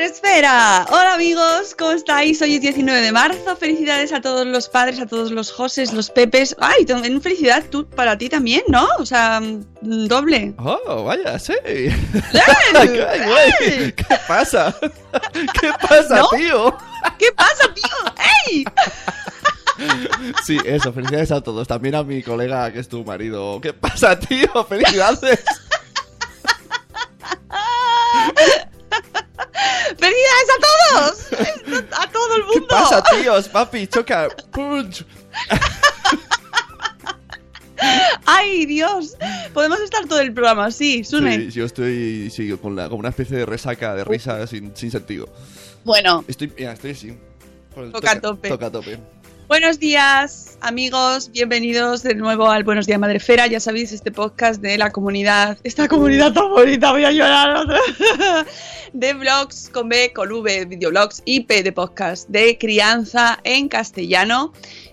Días, Madre Esfera. Hola amigos, ¿cómo estáis? Hoy es 19 de marzo. Felicidades a todos los padres, a todos los Joses, los Pepes. Ay, también felicidad tú, para ti también, ¿no? O sea, mm, doble. Oh, vaya, sí. ¿Qué pasa? ¿Qué pasa, ¿No? tío? ¿Qué pasa, tío? ¡Ey! Sí, eso, felicidades a todos. También a mi colega que es tu marido. ¿Qué pasa, tío? ¡Felicidades el ¿Qué mundo! pasa, tíos? Papi, choca. Punch. ¡Ay, Dios! Podemos estar todo el programa así, Sune. Sí, yo estoy sí, con, la, con una especie de resaca de risa sin, sin sentido. Bueno, Estoy, mira, estoy así. Toca a tope. Toca tope. Buenos días, amigos. Bienvenidos de nuevo al Buenos Días Madrefera. Ya sabéis, este podcast de la comunidad, esta comunidad tan bonita, voy a llorar otra de blogs con B, con V, videoblogs y P de podcast de crianza en castellano.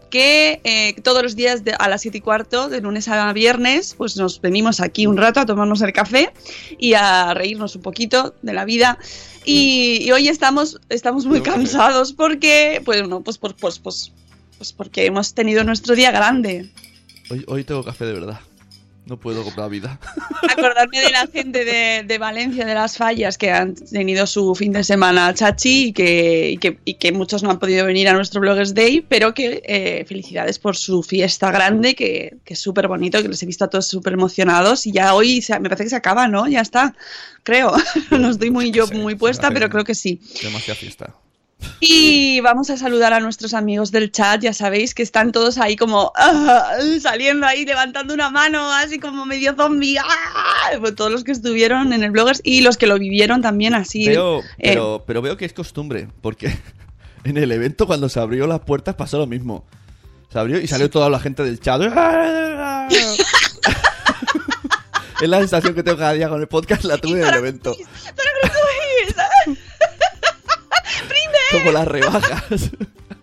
Que eh, todos los días de- a las 7 y cuarto, de lunes a viernes, pues nos venimos aquí un rato a tomarnos el café y a reírnos un poquito de la vida. Y, y hoy estamos, estamos muy cansados porque, pues, no, pues, pues, pues, pues, pues porque hemos tenido nuestro día grande. Hoy, hoy tengo café de verdad. No puedo comprar vida. Acordarme de la gente de, de Valencia, de las fallas, que han tenido su fin de semana chachi y que, y que, y que muchos no han podido venir a nuestro Bloggers Day, pero que eh, felicidades por su fiesta grande, que, que es súper bonito, que les he visto a todos súper emocionados y ya hoy se- me parece que se acaba, ¿no? Ya está, creo. No estoy muy yo Sí, muy puesta, pero creo que sí. Demasiada fiesta. Y vamos a saludar a nuestros amigos del chat, ya sabéis que están todos ahí como ah, saliendo ahí, levantando una mano, así como medio zombie. ah, pues todos los que estuvieron en el bloggers y los que lo vivieron también así. Veo, eh, pero, pero veo que es costumbre, porque en el evento cuando se abrió las puertas pasó lo mismo. Se abrió y salió toda la gente del chat. es la sensación que tengo cada día con el podcast, la tuve en el evento. Como las rebajas.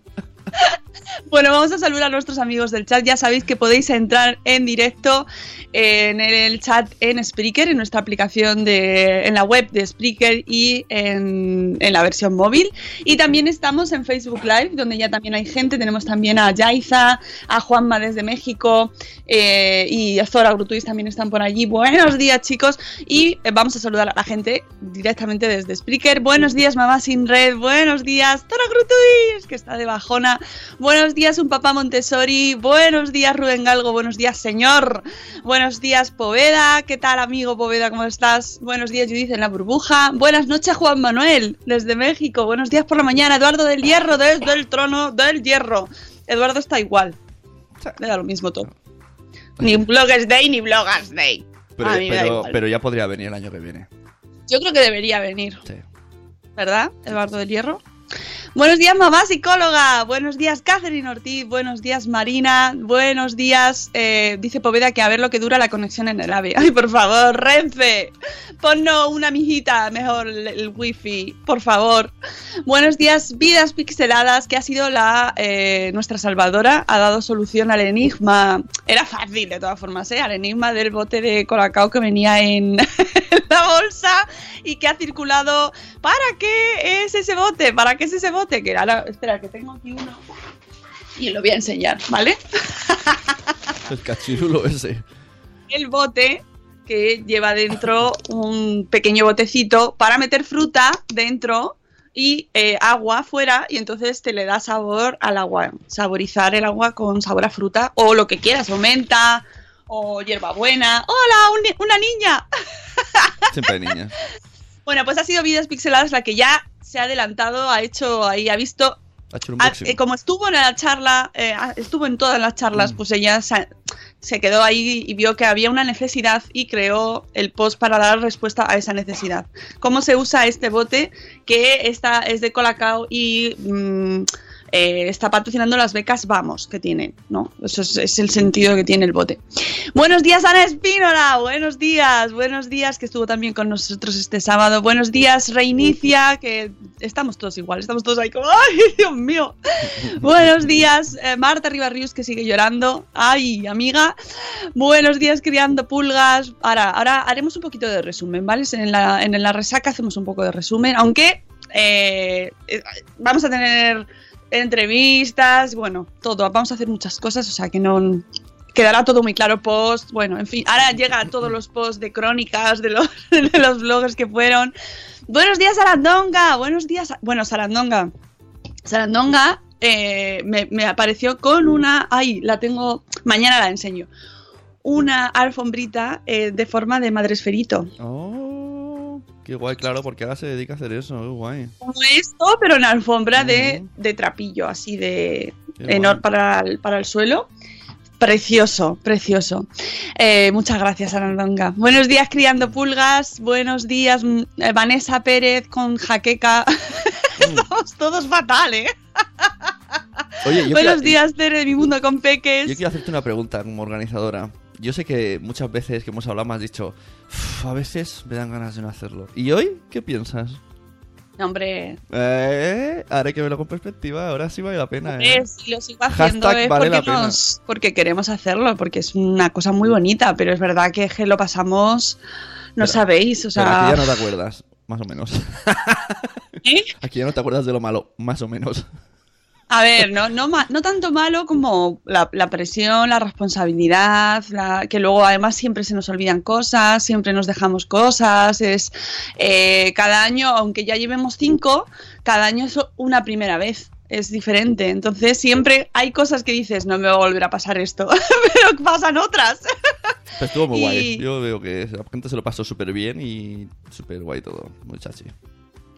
Bueno, vamos a saludar a nuestros amigos del chat. Ya sabéis que podéis entrar en directo en el chat en Spreaker, en nuestra aplicación de, en la web de Spreaker y en, en la versión móvil. Y también estamos en Facebook Live, donde ya también hay gente. Tenemos también a Yaiza, a Juanma desde México eh, y a Zora Grutuis también están por allí. Buenos días, chicos. Y eh, vamos a saludar a la gente directamente desde Spreaker. Buenos días, mamá sin red. Buenos días, Zora Grutuis, que está de bajona. Buenos días, un papá Montessori. Buenos días, Rubén Galgo. Buenos días, señor. Buenos días, Poveda. ¿Qué tal, amigo Poveda? ¿Cómo estás? Buenos días, Judith en la burbuja. Buenas noches, Juan Manuel, desde México. Buenos días por la mañana, Eduardo del Hierro, desde el trono del Hierro. Eduardo está igual. Le da lo mismo todo. Ni Bloggers Day ni Bloggers Day. Pero, A mí me da pero, igual. pero ya podría venir el año que viene. Yo creo que debería venir. Sí. ¿Verdad, Eduardo del Hierro? Buenos días, mamá psicóloga. Buenos días, Catherine Ortiz. Buenos días, Marina. Buenos días, eh, dice Poveda que a ver lo que dura la conexión en el AVE. Ay, por favor, Renfe. Ponnos una mijita, mejor el, wifi, por favor. Buenos días, vidas pixeladas, que ha sido la eh, nuestra salvadora. Ha dado solución al enigma. Era fácil, de todas formas, ¿eh? Al enigma del bote de colacao que venía en la bolsa y que ha circulado. ¿Para qué es ese bote? ¿Para qué es ese bote? Que ahora, espera, que tengo aquí uno y lo voy a enseñar, ¿vale? El cachirulo ese. El bote que lleva dentro un pequeño botecito para meter fruta dentro y eh, agua fuera y entonces te le da sabor al agua, saborizar el agua con sabor a fruta o lo que quieras, o menta o hierbabuena. ¡Hola, un- una niña! Siempre hay niñas. Bueno, pues ha sido Vidas Pixeladas la que ya se ha adelantado, ha hecho ahí, ha visto. Ha hecho un ha- unboxing. eh, como estuvo en la charla, eh, ah, estuvo en todas las charlas, Mm. pues ella se, se quedó ahí y vio que había una necesidad y creó el post para dar respuesta a esa necesidad. ¿Cómo se usa este bote que está, es de Colacao y mm, eh, está patrocinando las becas Vamos que tiene? ¿no? Eso es, es el sentido que tiene el bote. Buenos días, Ana Espínola. Buenos días, buenos días, que estuvo también con nosotros este sábado. Buenos días, Reinicia, que estamos todos igual, estamos todos ahí como, ¡ay, Dios mío! Buenos días, eh, Marta Ribarrius, que sigue llorando. ¡Ay, amiga! Buenos días, criando pulgas. Ahora, ahora haremos un poquito de resumen, ¿vale? En la, en la resaca hacemos un poco de resumen, aunque eh, vamos a tener entrevistas, bueno, todo, vamos a hacer muchas cosas, o sea que no quedará todo muy claro post, bueno, en fin, ahora llega todos los posts de crónicas de los, de los bloggers que fueron. Buenos días, Sarandonga, buenos días, bueno, Sarandonga, Sarandonga eh, me, me apareció con una, ay, la tengo, mañana la enseño, una alfombrita eh, de forma de madresferito. Oh, qué guay, claro, porque ahora se dedica a hacer eso, qué guay. como esto, pero en alfombra de, de trapillo, así de Qué enor- guay. para, el, para el suelo. Precioso, precioso. Eh, muchas gracias, Arandonga. Buenos días, criando pulgas. Buenos días, mm, eh, Vanessa Pérez con jaqueca. Estamos todos fatal, ¿eh? Oye, yo Buenos días, Tere de mi mundo con peques. Yo quiero hacerte una pregunta como organizadora. Yo sé que muchas veces que hemos hablado me has dicho, "Uf, a veces me dan ganas de no hacerlo. ¿Y hoy qué piensas? No, hombre, Eh, ahora que verlo con perspectiva, ahora sí vale la pena. ¿eh? eh, si lo sigo haciendo Hashtag es vale la porque, nos- porque queremos hacerlo, porque es una cosa muy bonita, pero es verdad que, que lo pasamos, no Pero- sabéis, o Pero aquí sea... ya no te acuerdas, más o menos. ¿Eh? Aquí ya no te acuerdas de lo malo, más o menos. A ver, no, no, no tanto malo como la, la presión, la responsabilidad, la- que luego además siempre se nos olvidan cosas, siempre nos dejamos cosas. Es eh, cada año, aunque ya llevemos cinco, cada año es una primera vez. Es diferente. Entonces siempre hay cosas que dices, no me va a volver a pasar esto, pero pasan otras. Pero estuvo muy Y- guay. Yo veo que la gente se lo pasó súper bien y súper guay todo, muy chachi.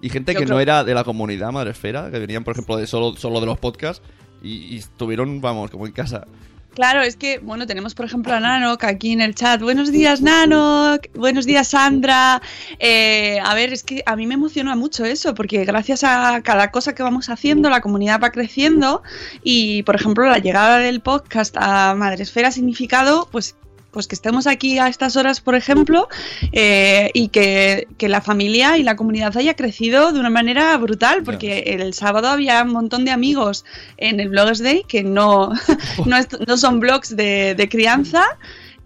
Y gente Yo que creo- no era de la comunidad Madresfera, que venían, por ejemplo, de solo, solo de los podcasts y, y estuvieron, vamos, como en casa. Claro, es que, bueno, tenemos por ejemplo a Nanok aquí en el chat. Buenos días, Nanok. Buenos días, Sandra. Eh, a ver, es que a mí me emociona mucho eso, porque gracias a cada cosa que vamos haciendo, la comunidad va creciendo. Y, por ejemplo, la llegada del podcast a Madresfera ha significado, pues, pues que estemos aquí a estas horas, por ejemplo, eh, y que, que la familia y la comunidad haya crecido de una manera brutal, porque el sábado había un montón de amigos en el Bloggers Day que no, no, son blogs de, de crianza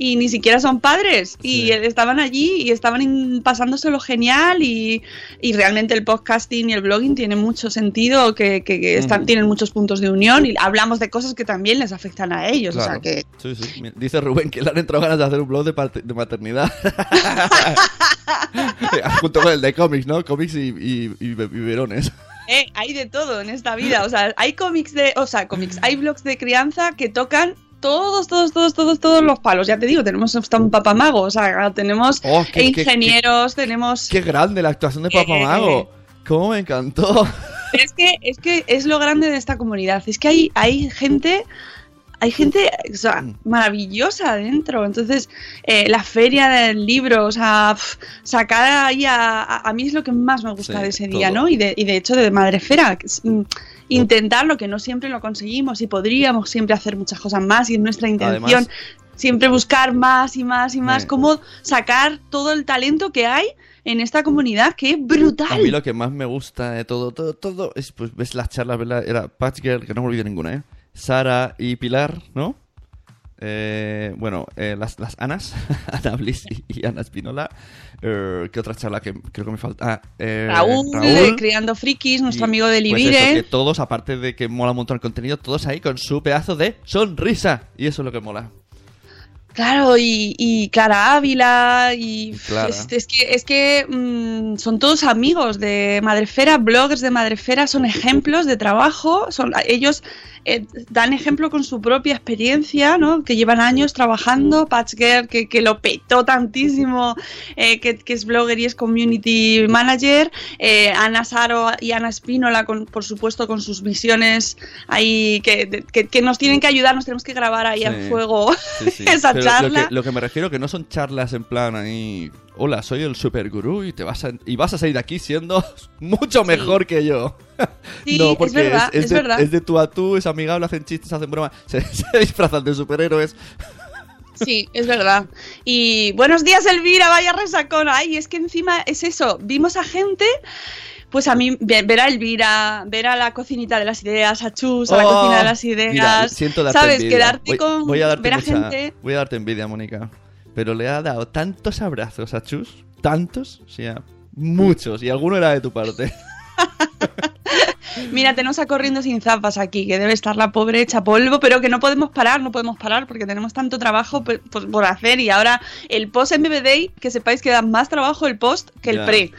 y ni siquiera son padres y estaban allí y estaban pasándoselo genial y, y realmente el podcasting y el blogging tienen mucho sentido, que, que- que están, tienen muchos puntos de unión y hablamos de cosas que también les afectan a ellos, o sea que... Sí, sí. Mi- Dice Rubén que le han entrado ganas de hacer un blog de, de maternidad. Junto con el de cómics, ¿no? Cómics y, y, y be- biberones. Eh, hay de todo en esta vida. O sea, hay cómics de. O sea, cómics. Hay blogs de crianza que tocan todos, todos, todos, todos, todos los palos. Ya te digo, tenemos hasta un papamago. O sea, tenemos Oh, qué- qué- ingenieros, tenemos. ¡Qué grande la actuación de Papá Eh. Mago! ¡Cómo me encantó! Es que, es que es lo grande de esta comunidad. Es que hay, hay gente. hay gente o sea, maravillosa adentro. Entonces, eh, la feria del libro, o sea, pf, sacar ahí a, a, a mí es lo que más me gusta Sí, de ese día, todo. ¿no? Y de, y de hecho de Madrefera, mm, intentarlo, que no siempre lo conseguimos y podríamos siempre hacer muchas cosas más y es nuestra intención. Además- siempre buscar más y más y más, Sí. cómo sacar todo el talento que hay en esta comunidad, que es brutal. A mí lo que más me gusta de todo, todo, todo, es pues ves las charlas, ¿verdad? Era Patch Girl, que no me olvido ninguna, ¿eh? Sara y Pilar, ¿no? Eh, bueno, eh, las, las Anas, Ana Bliss y, y Ana Espinola. Eh, ¿Qué otra charla que creo que me falta? Ah, Raúl, de Criando Frikis, nuestro Y, amigo de pues Libire. eso, que todos, aparte de que mola un montón el contenido, todos ahí con su pedazo de sonrisa. Y eso es lo que mola. Claro, y, y Clara Ávila, y Clara. es, es que, es que mm, son todos amigos de Madrefera, bloggers de Madrefera, son ejemplos de trabajo, son, ellos eh, dan ejemplo con su propia experiencia, ¿no? que llevan años trabajando, Patch Girl, que, que lo petó tantísimo, eh, que, que es blogger y es community manager, eh, Ana Saro y Ana Espínola, con, por supuesto, con sus visiones ahí, que, que, nos tienen que ayudar, nos tenemos que grabar ahí Sí. a fuego Sí, sí. esa charla. Lo que, lo que me refiero que no son charlas en plan ahí. Hola, soy el super gurú y te vas a, y vas a salir de aquí siendo mucho mejor que yo. Sí, no, es porque es de, verdad. es de tú a tú, es amigable, hacen chistes, hacen bromas, se, se disfrazan de superhéroes. Sí, es verdad. Y buenos días, Elvira, vaya resacón. Ay, es que encima es eso. Vimos a gente. Pues a mí, ve- ver a Elvira, ver a la cocinita de las ideas, a Chus, a la Oh, cocina de las ideas. Mira, siento darte ¿Sabes? envidia. Quedarte Voy- con. voy a darte ver a gente. Voy a darte envidia, Mónica. Pero le ha dado tantos abrazos a Chus, tantos, o sea, muchos, y alguno era de tu parte. Mira, tenemos a corriendo sin zapas aquí, que debe estar la pobre hecha polvo, pero que no podemos parar, no podemos parar porque tenemos tanto trabajo por, por hacer y ahora el post en BBD, que sepáis que da más trabajo el post que el Ya. pre.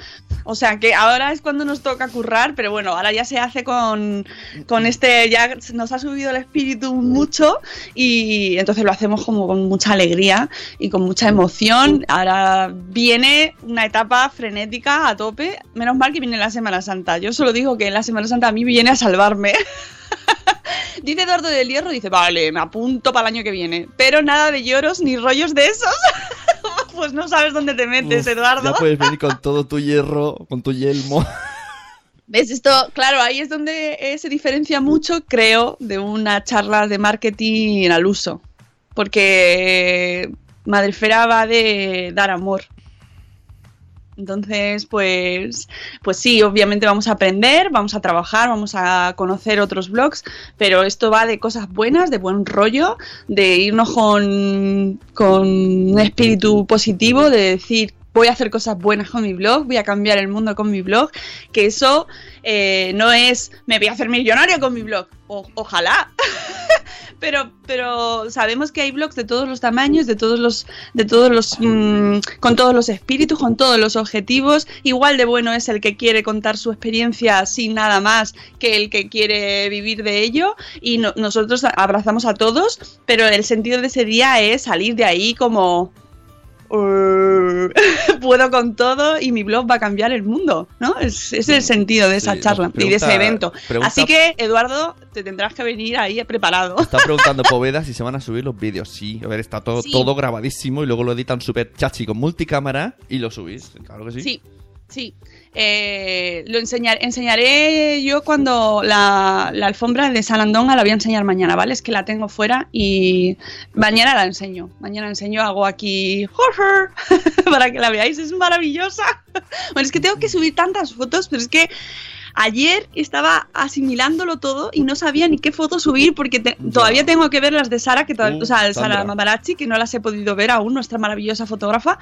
O sea que ahora es cuando nos toca currar, pero bueno, ahora ya se hace con, con este, ya nos ha subido el espíritu mucho y entonces lo hacemos como con mucha alegría y con mucha emoción. Ahora viene una etapa frenética a tope, menos mal que viene la Semana Santa. Yo solo digo que la Semana Santa a mí viene a salvarme. Dice Eduardo del Hierro, dice, vale, me apunto para el año que viene. Pero nada de lloros ni rollos de esos. pues no sabes dónde te metes, Uf, Eduardo. Ya puedes venir con todo tu hierro, con tu yelmo. ¿Ves? Esto, claro, ahí es donde eh, se diferencia mucho, creo, de una charla de marketing al uso. Porque Madrefera va de dar amor. Entonces, pues, pues sí, obviamente vamos a aprender, vamos a trabajar, vamos a conocer otros blogs, pero esto va de cosas buenas, de buen rollo, de irnos con, con un espíritu positivo, de decir, voy a hacer cosas buenas con mi blog, voy a cambiar el mundo con mi blog, que eso eh, no es, me voy a hacer millonario con mi blog, ojalá. pero, pero sabemos que hay blogs de todos los tamaños, de todos los, de todos los, mm, con todos los espíritus, con todos los objetivos. Igual de bueno es el que quiere contar su experiencia sin nada más que el que quiere vivir de ello. Y no- nosotros abrazamos a todos, pero el sentido de ese día es salir de ahí como "Uh, puedo con todo y mi blog va a cambiar el mundo, ¿no? Es, es el sentido de esa Sí, charla y de ese evento. pregunta- Así que, Eduardo, te tendrás que venir ahí preparado. Está preguntando Poveda si se van a subir los vídeos. Sí, a ver, está todo, Sí. todo grabadísimo y luego lo editan súper chachi con multicámara y lo subís. Claro que sí. Sí, sí. Eh, lo enseñar, enseñaré yo cuando la, la alfombra de San Andonga la voy a enseñar mañana, ¿vale? Es que la tengo fuera y mañana la enseño. Mañana enseño, hago aquí para que la veáis, es maravillosa. Bueno, es que tengo que subir tantas fotos, pero es que ayer estaba asimilándolo todo y no sabía ni qué foto subir porque te- todavía tengo que ver las de Sara, que todavía, Uh, o sea, de Sara. Mamarazzi, que no las he podido ver aún, nuestra maravillosa fotógrafa,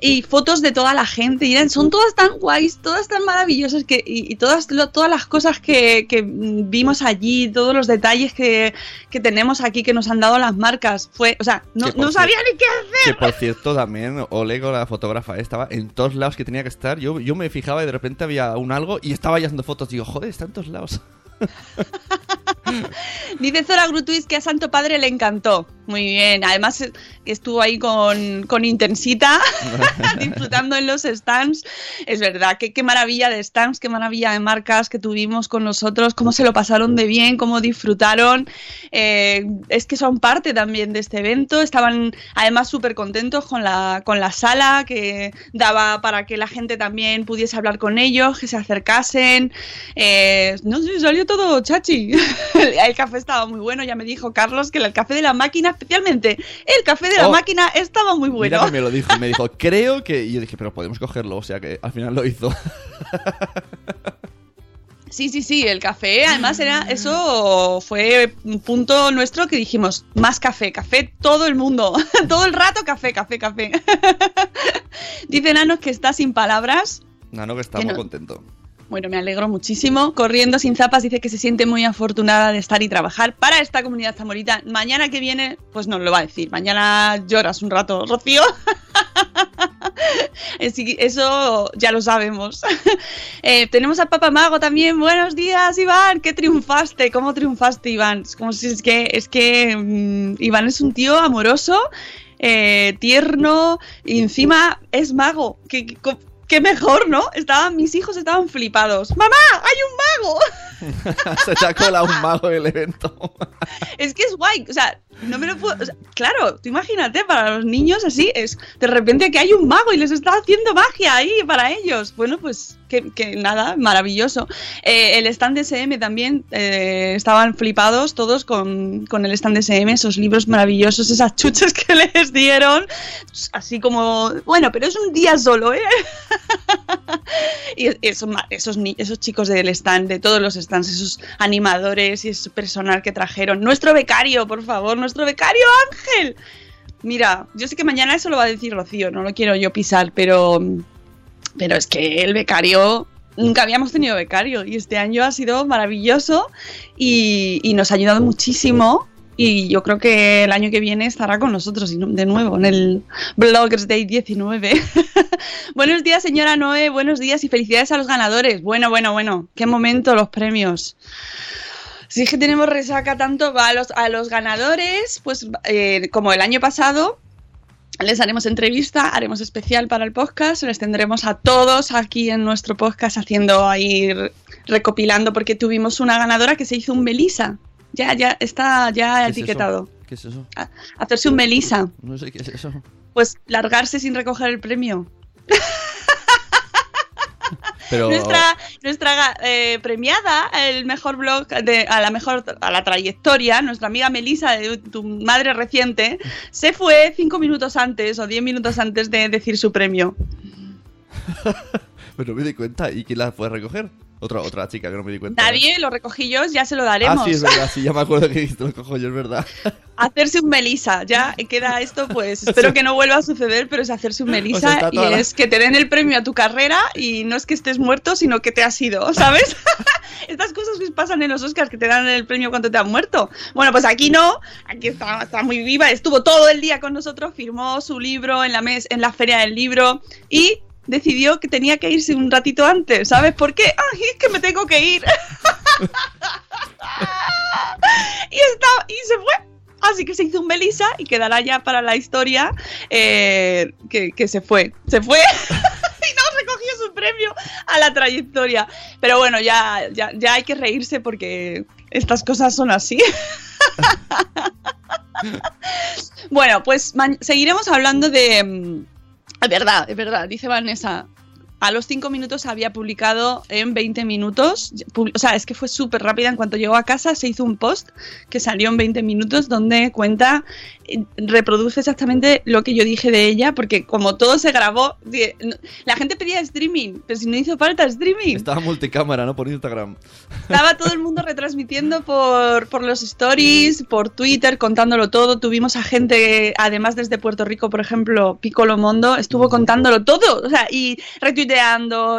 y fotos de toda la gente, y eran- son todas tan guays, todas tan maravillosas, que, y, y todas, lo- todas las cosas que, que, mm, vimos allí, todos los detalles que, que tenemos aquí que nos han dado las marcas, fue, o sea, no, no sabía ni qué hacer. Que por cierto, también Olego, la fotógrafa, estaba en todos lados que tenía que estar. Yo, yo me fijaba y de repente había un algo y estaba ya haciendo fotos. Digo, joder, está en todos lados. Dice Zora Grutuis que a Santo Padre le encantó. Muy bien, además eh, estuvo ahí con, con Intensita, disfrutando en los stands. Es verdad, qué, qué maravilla de stands, qué maravilla de marcas que tuvimos con nosotros, cómo se lo pasaron de bien, cómo disfrutaron. Eh, es que son parte también de este evento, estaban además súper contentos con la, con la sala que daba para que la gente también pudiese hablar con ellos, que se acercasen. Eh, no sé, salió todo chachi. el café estaba muy bueno, ya me dijo Carlos que el café de la máquina especialmente el café de la Oh. máquina estaba muy bueno. Mira que me lo dijo, me dijo, creo que... Y yo dije, pero podemos cogerlo, o sea que al final lo hizo. Sí, sí, sí, el café, además era, eso fue un punto nuestro que dijimos, más café, café todo el mundo, todo el rato café, café, café. Dice Nanos que está sin palabras. Nano que está Que muy no- contento. Bueno, me alegro muchísimo. Corriendo sin zapas dice que se siente muy afortunada de estar y trabajar para esta comunidad zamorita. Mañana que viene, pues nos lo va a decir. Mañana lloras un rato, Rocío. Eso ya lo sabemos. Eh, tenemos a Papa Mago también. Buenos días, Iván. ¿Qué triunfaste? ¿Cómo triunfaste, Iván? Es como si es que es que mm, Iván es un tío amoroso, eh, tierno y encima es mago. ¿Qué, qué, qué mejor, ¿no? Estaban mis hijos estaban flipados. ¡Mamá, hay un mago! Se te ha colado un mago en el evento. Es que es guay, o sea, no me lo puedo. claro, tú imagínate, para los niños así, es de repente que hay un mago y les está haciendo magia ahí para ellos. Bueno, pues que, nada, maravilloso. Eh, el stand de SM también eh, estaban flipados todos con, con el stand de SM, esos libros maravillosos, esas chuches que les dieron. Así como, bueno, pero es un día solo, ¿eh? y esos, esos, esos chicos del stand, de todos los stands, esos animadores y ese personal que trajeron. Nuestro becario, por favor, nuestro becario Ángel. Mira, yo sé que mañana eso lo va a decir Rocío, no lo quiero yo pisar, pero, pero es que el becario, nunca habíamos tenido becario y este año ha sido maravilloso y, y nos ha ayudado muchísimo. Y yo creo que el año que viene estará con nosotros de nuevo en el Bloggers Day 19. buenos días, señora Noé. Buenos días y felicidades a los ganadores. Bueno, bueno, bueno. Qué momento los premios. Si es que tenemos resaca tanto va a los, a los ganadores, pues eh, como el año pasado, les haremos entrevista, haremos especial para el podcast, les tendremos a todos aquí en nuestro podcast haciendo ahí, re- recopilando, porque tuvimos una ganadora que se hizo un Melisa. Ya, ya, está ya ¿Qué es etiquetado. ¿Qué es eso? Hacerse un Melisa. No sé qué es eso. Pues largarse sin recoger el premio. Pero... Nuestra, nuestra eh, premiada, el mejor blog de, a la mejor a la trayectoria, nuestra amiga Melisa, de tu madre reciente, se fue cinco minutos antes o diez minutos antes de decir su premio. Pero me di cuenta. ¿Y quién la fue a recoger? Otra, otra chica que no me di cuenta. Nadie lo recogí yo, ya se lo daremos. Ah, sí, es verdad. Sí, ya me acuerdo que lo cojo yo, es verdad. hacerse un Melisa, ya queda esto, pues espero que no vuelva a suceder, pero es hacerse un Melisa está y toda la- es que te den el premio a tu carrera y no es que estés muerto, sino que te has ido, ¿sabes? Estas cosas que pasan en los Oscars que te dan el premio cuando te han muerto. Bueno, pues aquí no, aquí está, está muy viva, estuvo todo el día con nosotros, firmó su libro en la mes, en la feria del libro y decidió que tenía que irse un ratito antes, ¿sabes por qué? Ay, es que me tengo que ir. y está y se fue. Así que se hizo un Melissa y quedará ya para la historia eh, que, que se fue. Se fue y no recogió su premio a la trayectoria. Pero bueno, ya, ya, ya hay que reírse porque estas cosas son así. bueno, pues seguiremos hablando de... mm, Es verdad, es verdad, dice Vanessa. A los 5 minutos había publicado en 20 minutos. O sea, es que fue súper rápida. En cuanto llegó a casa, se hizo un post que salió en 20 minutos donde cuenta, eh, reproduce exactamente lo que yo dije de ella, porque como todo se grabó, la gente pedía streaming, pero si no hizo falta streaming. Estaba multicámara, ¿no? Por Instagram. Estaba todo el mundo retransmitiendo por, por los stories, por Twitter, contándolo todo. Tuvimos a gente, además desde Puerto Rico, por ejemplo, Piccolo Mondo, estuvo contándolo todo. O sea, y retuiteando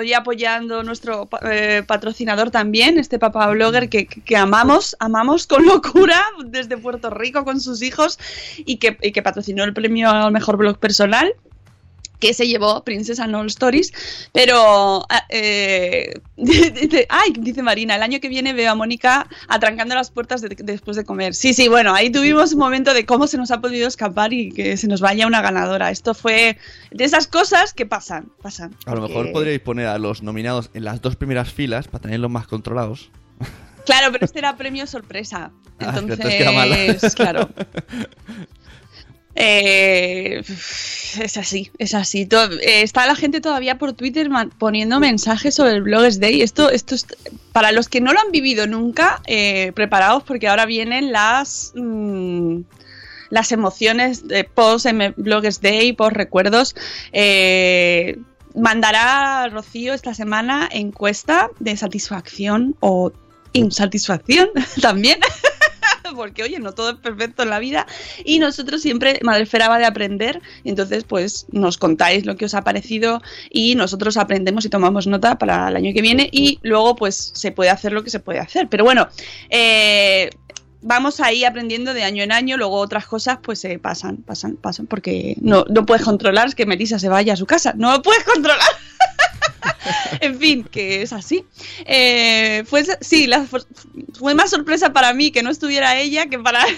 y apoyando nuestro eh, patrocinador también, este papá blogger que, amamos, amamos con locura desde Puerto Rico con sus hijos y que patrocinó el premio al mejor blog personal que se llevó Princess and All Stories, pero ah, eh, dice, ay, dice Marina, el año que viene veo a Mónica atrancando las puertas de- después de comer. Sí, sí, bueno, ahí tuvimos un momento de cómo se nos ha podido escapar y que se nos vaya una ganadora. Esto fue de esas cosas que pasan, pasan. A lo porque- mejor podríais poner a los nominados en las dos primeras filas para tenerlos más controlados. Claro, pero este era premio sorpresa. Ah, Entonces, claro. Eh, es así, es así. Eh, está la gente todavía por Twitter poniendo mensajes sobre el Bloggers Day. Esto, esto es, para los que no lo han vivido nunca, eh, preparaos porque ahora vienen las mm, las emociones de post Bloggers Day, post recuerdos. Eh, mandará Rocío esta semana encuesta de satisfacción o insatisfacción también. Porque, oye, no todo es perfecto en la vida. Y nosotros siempre, Madrefera va de aprender. Entonces, pues, nos contáis lo que os ha parecido. Y nosotros aprendemos y tomamos nota para el año que viene. Y luego, pues, se puede hacer lo que se puede hacer. Pero bueno, eh, vamos ahí aprendiendo de año en año. Luego otras cosas, pues, se pasan, pasan, pasan. Porque no, no puedes controlar que Melissa se vaya a su casa. No lo puedes controlar. en fin, que es así. Eh, fue, sí, la- fue más sorpresa para mí que no estuviera ella que para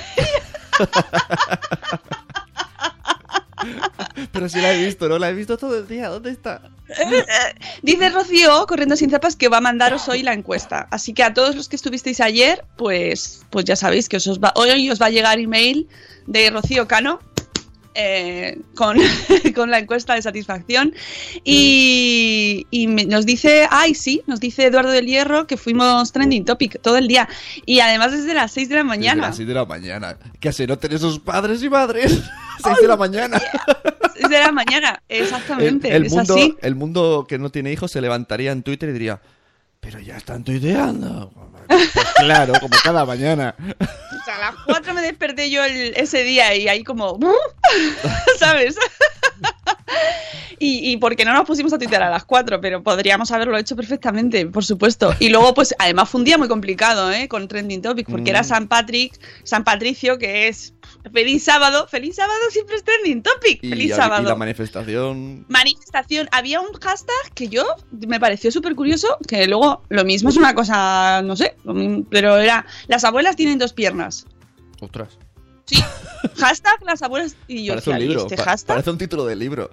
Pero si la he visto, ¿no? La he visto todo el día. ¿Dónde está? Dice Rocío, corriendo sin zapas, que va a mandaros hoy la encuesta. Así que a todos los que estuvisteis ayer, pues, pues ya sabéis que os os va, hoy os va a llegar email de Rocío Cano. Eh, con, con la encuesta de satisfacción y, y me- nos dice, ay sí, nos dice Eduardo del Hierro que fuimos trending topic todo el día y además desde las 6 de la Desde mañana. las 6 de la mañana. Que se noten esos padres y madres. 6 de la mañana. 6 de la mañana, El, exactamente, el es mundo, así. el mundo que no tiene hijos se levantaría en Twitter y diría: Pero ya están tuiteando. Pues claro, como cada mañana. O sea, a las 4 me desperté yo el- ese día y ahí como... ¿Sabes? Y, y porque no nos pusimos a tuitear a las 4, pero podríamos haberlo hecho perfectamente, por supuesto. Y luego, pues, además fue un día muy complicado, ¿eh? Con Trending Topic, porque Mm. era San Patrick, San Patricio, que es... Feliz sábado, feliz sábado siempre es Trending Topic, Y, feliz y sábado. la manifestación. Manifestación. Había un hashtag que yo me pareció súper curioso, que luego lo mismo es una cosa, no sé, pero era, las abuelas tienen dos piernas. Ostras. Sí, hashtag las abuelas y yo Parece un decía, ¿y libro. este pa- hashtag? Parece un título de libro.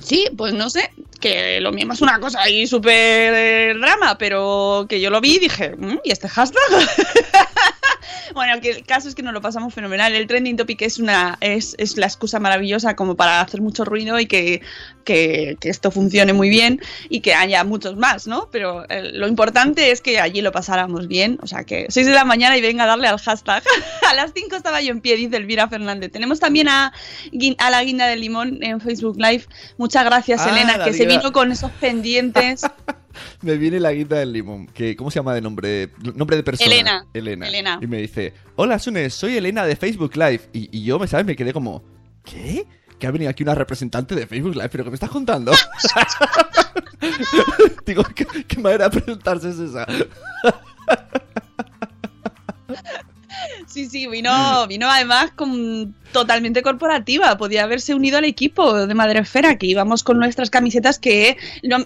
Sí, pues no sé, que lo mismo es una cosa ahí súper eh, drama, pero que yo lo vi y dije, "Mm, ¿y este hashtag? Bueno, que el caso es que nos lo pasamos fenomenal. El trending topic es una es, es la excusa maravillosa como para hacer mucho ruido y que, que, que esto funcione muy bien y que haya muchos más, ¿no? Pero eh, lo importante es que allí lo pasáramos bien, o sea que 6 de la mañana y venga a darle al hashtag. a las 5 estaba yo en pie, dice Elvira Fernández. Tenemos también a, a la guinda de limón en Facebook Live. Muchas gracias, Ah, Elena, que se vino con esos pendientes. Me viene la guita del limón. Que, ¿Cómo se llama de nombre? Nombre de persona. Elena. Elena. Elena. Y me dice: Hola, Sunes, soy Elena de Facebook Live. Y, y yo, ¿me sabes? Me quedé como: ¿Qué? Que ha venido aquí una representante de Facebook Live. ¿Pero qué me estás contando? Digo, ¿qué, qué manera de presentarse es esa? Sí, sí, vino, vino además con, totalmente corporativa. Podía haberse unido al equipo de Madrefera, que íbamos con nuestras camisetas que... no-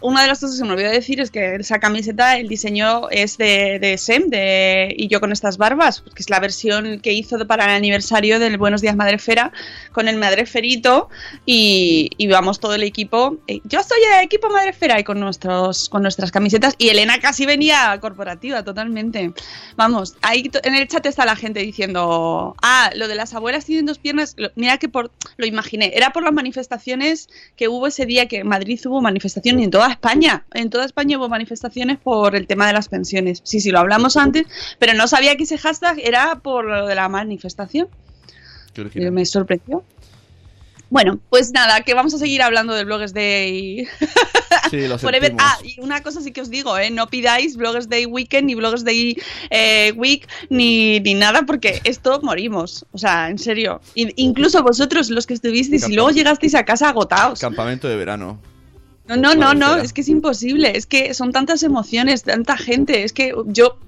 una de las cosas que me olvidé decir es que esa camiseta, el diseño es de, de Sem, de Y yo con estas barbas, que es la versión que hizo para el aniversario del Buenos Días Madrefera, con el Madreferito, y, y vamos todo el equipo. eh, Yo soy el equipo Madrefera y con, nuestros, con nuestras camisetas, y Elena casi venía corporativa, totalmente. Vamos, ahí en el chat está la gente diciendo, ah, lo de las abuelas tienen dos piernas, mira que por, lo imaginé, era por las manifestaciones que hubo ese día que en Madrid hubo manifestaciones en toda España, en toda España hubo manifestaciones por el tema de las pensiones. Sí, sí, lo hablamos antes, pero no sabía que ese hashtag era por lo de la manifestación. Qué. Eh, Me sorprendió. Bueno, pues nada, que vamos a seguir hablando del Bloggers Day Sí, lo Forever. Ah, y una cosa sí que os digo, ¿eh? no pidáis Bloggers Day Weekend ni Bloggers Day eh, Week ni, ni nada porque esto morimos. O sea, en serio. Incluso vosotros, los que estuvisteis y luego llegasteis a casa agotados. Campamento de verano. No, no, no, no, es que es imposible. Es que son tantas emociones, tanta gente. Es que yo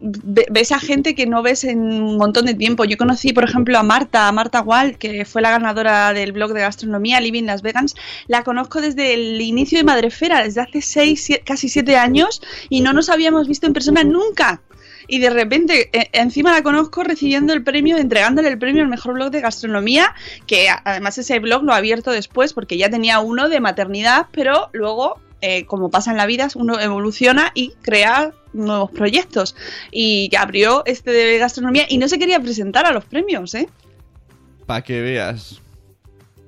ve- ves a gente que no ves en un montón de tiempo. Yo conocí, por ejemplo, a Marta, a Marta Wall, que fue la ganadora del blog de gastronomía Living Las Vegans. La conozco desde el inicio de Madrefera, desde hace seis, casi siete años, y no nos habíamos visto en persona nunca. Y de repente, eh, encima la conozco recibiendo el premio, entregándole el premio al mejor blog de gastronomía, que además ese blog lo ha abierto después porque ya tenía uno de maternidad, pero luego, eh, como pasa en la vida, uno evoluciona y crea nuevos proyectos. Y abrió este de gastronomía y no se quería presentar a los premios, ¿eh? Para que veas.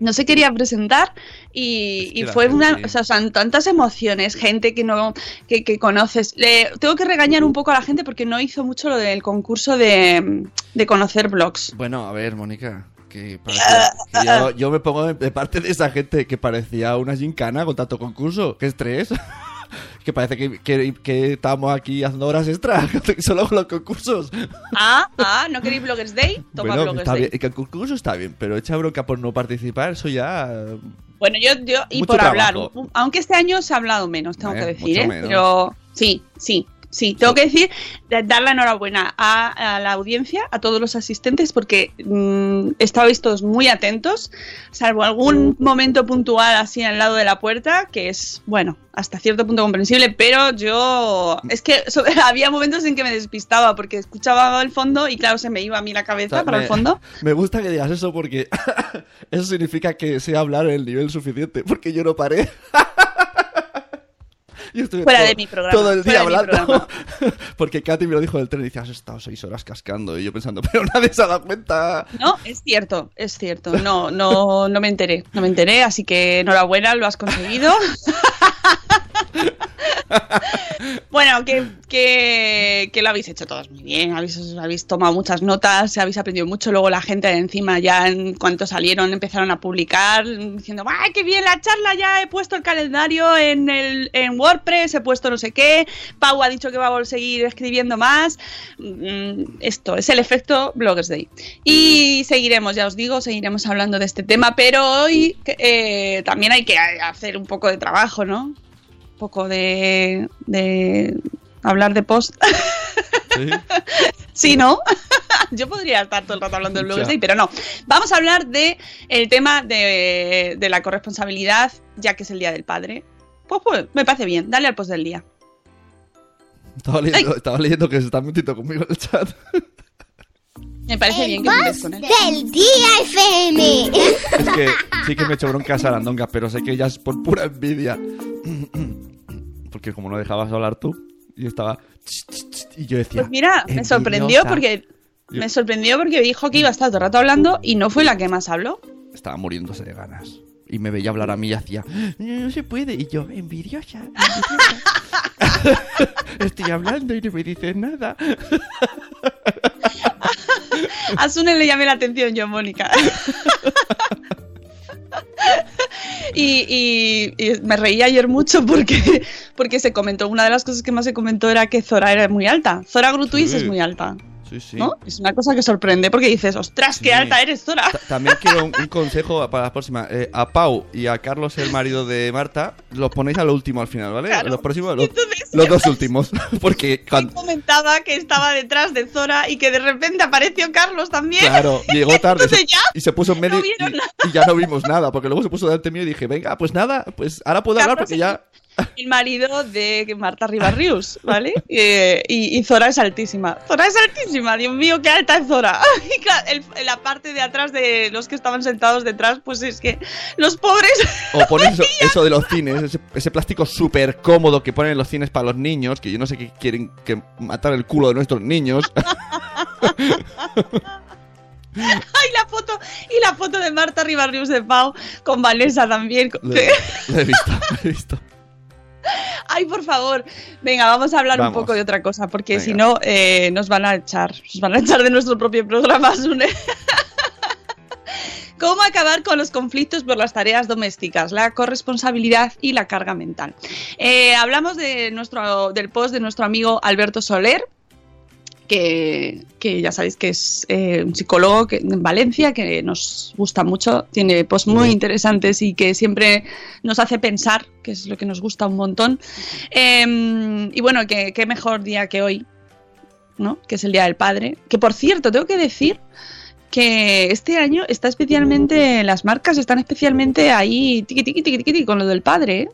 No se quería presentar y, que fue una, o sea, son tantas emociones, gente que no que, que conoces. Le, tengo que regañar un poco a la gente porque no hizo mucho lo del concurso de, de conocer blogs. Bueno, a ver, Mónica. Que parecía- que yo, yo me pongo de, de parte de esa gente que parecía una gincana con tanto concurso. ¡Qué estrés! Que parece que, que, que estamos aquí haciendo horas extra solo con los concursos. Ah, ah, ¿no queréis Bloggers Day? Toma bueno, Bloggers está Day. bien, el concurso está bien, pero echa bronca por no participar, eso ya. eh, Bueno, yo, yo y Mucho por hablar, trabajo. aunque este año se ha hablado menos, tengo Eh, que decir, mucho ¿eh? menos. Pero sí, sí, sí, tengo que decir, da- dar la enhorabuena a, a la audiencia, a todos los asistentes, porque mm, estabais todos muy atentos, salvo algún momento puntual así al lado de la puerta, que es, bueno, hasta cierto punto comprensible, pero yo, es que so- había momentos en que me despistaba, porque escuchaba el fondo y claro, se me iba a mí la cabeza o sea, para me, el fondo. Me gusta que digas eso porque eso significa que sé hablar en el nivel suficiente, porque yo no paré. Yo estuve Fuera todo, de mi programa, todo el día hablando. porque Katy me lo dijo del tren y dice, has estado seis horas cascando. Y yo pensando, pero nadie se ha dado cuenta. No, es cierto, es cierto. No, no, no me enteré, no me enteré, así que enhorabuena, lo has conseguido. bueno, que, que, lo habéis hecho todos muy bien, habéis, habéis tomado muchas notas, habéis aprendido mucho. Luego la gente de encima ya en cuanto salieron empezaron a publicar diciendo, ¡ay, qué bien la charla! Ya he puesto el calendario en, el, en WordPress, he puesto no sé qué, Pau ha dicho que va a seguir escribiendo más. Mm, Esto es el efecto Bloggers Day. Y seguiremos, ya os digo, seguiremos hablando de este tema, pero hoy eh, también hay que hacer un poco de trabajo, ¿no? Un poco de, de hablar de post. Sí. Sí, ¿no? Yo podría estar todo el rato hablando del Bloggers Ya. Day, pero no. Vamos a hablar de el tema de, de la corresponsabilidad, ya que es el Día del Padre. Pues, pues me parece bien, dale al post del día. Estaba leyendo, estaba leyendo que se está metiendo conmigo en el chat. Me parece bien que empieces con él. Del día FM. Es que sí que me he hecho bronca a Sarandonga, pero sé que ya es por pura envidia. Porque como no dejabas hablar tú, y estaba... Y yo decía... Pues mira, me sorprendió porque Yo- me sorprendió porque dijo que iba a estar todo el rato hablando y no fue la que más habló. Estaba muriéndose de ganas. Y me veía hablar a mí y hacía... No, no se puede. Y yo, envidiosa, envidiosa. Estoy hablando y no me dices nada. A Sune le llamé la atención yo, Mónica. Y, y- y me reí ayer mucho porque, porque se comentó, una de las cosas que más se comentó era que Zora era muy alta. Zora Grutuis Sí. es muy alta, Sí, sí. ¿no? Es una cosa que sorprende porque dices, ostras, qué Sí. alta eres, Zora. Ta- También quiero un, un consejo para la próxima. Eh, a Pau y a Carlos, el marido de Marta, los ponéis a lo último al final, ¿vale? Claro. Los próximos, los, Entonces, los dos últimos. Porque cuando, comentaba que estaba detrás de Zora y que de repente apareció Carlos también. Claro, llegó tarde Entonces se- ya y se puso en medio no y, ya no vimos nada, porque luego se puso delante mío y dije, venga, pues nada, pues ahora puedo hablar porque ya... el marido de Marta Ribarrius, ¿vale? Eh, y, y Zora es altísima. Zora es altísima, Dios mío, qué alta es Zora. El- la parte de atrás de los que estaban sentados detrás, pues es que los pobres. O pones eso, eso de los cines, ese, ese plástico súper cómodo que ponen en los cines para los niños, que yo no sé qué quieren que matar el culo de nuestros niños. ¡Ay, la foto! Y la foto de Marta Ribarrius de Pau con Vanessa también. Lo he, lo he visto, lo he visto. Ay, por favor. Venga, vamos a hablar Vamos. un poco de otra cosa, porque Venga. si no, eh, nos van a echar. Nos van a echar de nuestro propio programa, Sune. ¿Cómo acabar con los conflictos por las tareas domésticas, la corresponsabilidad y la carga mental? Eh, hablamos de nuestro, del post de nuestro amigo Alberto Soler, que, que ya sabéis que es eh, un psicólogo que- en Valencia, que nos gusta mucho, tiene posts muy interesantes y que siempre nos hace pensar, que es lo que nos gusta un montón. Eh, y bueno, que qué mejor día que hoy, ¿no? Que es el Día del Padre. Que por cierto, tengo que decir que este año está especialmente, las marcas están especialmente ahí, tiqui, tiqui, tiqui, tiqui, con lo del padre. ¿eh?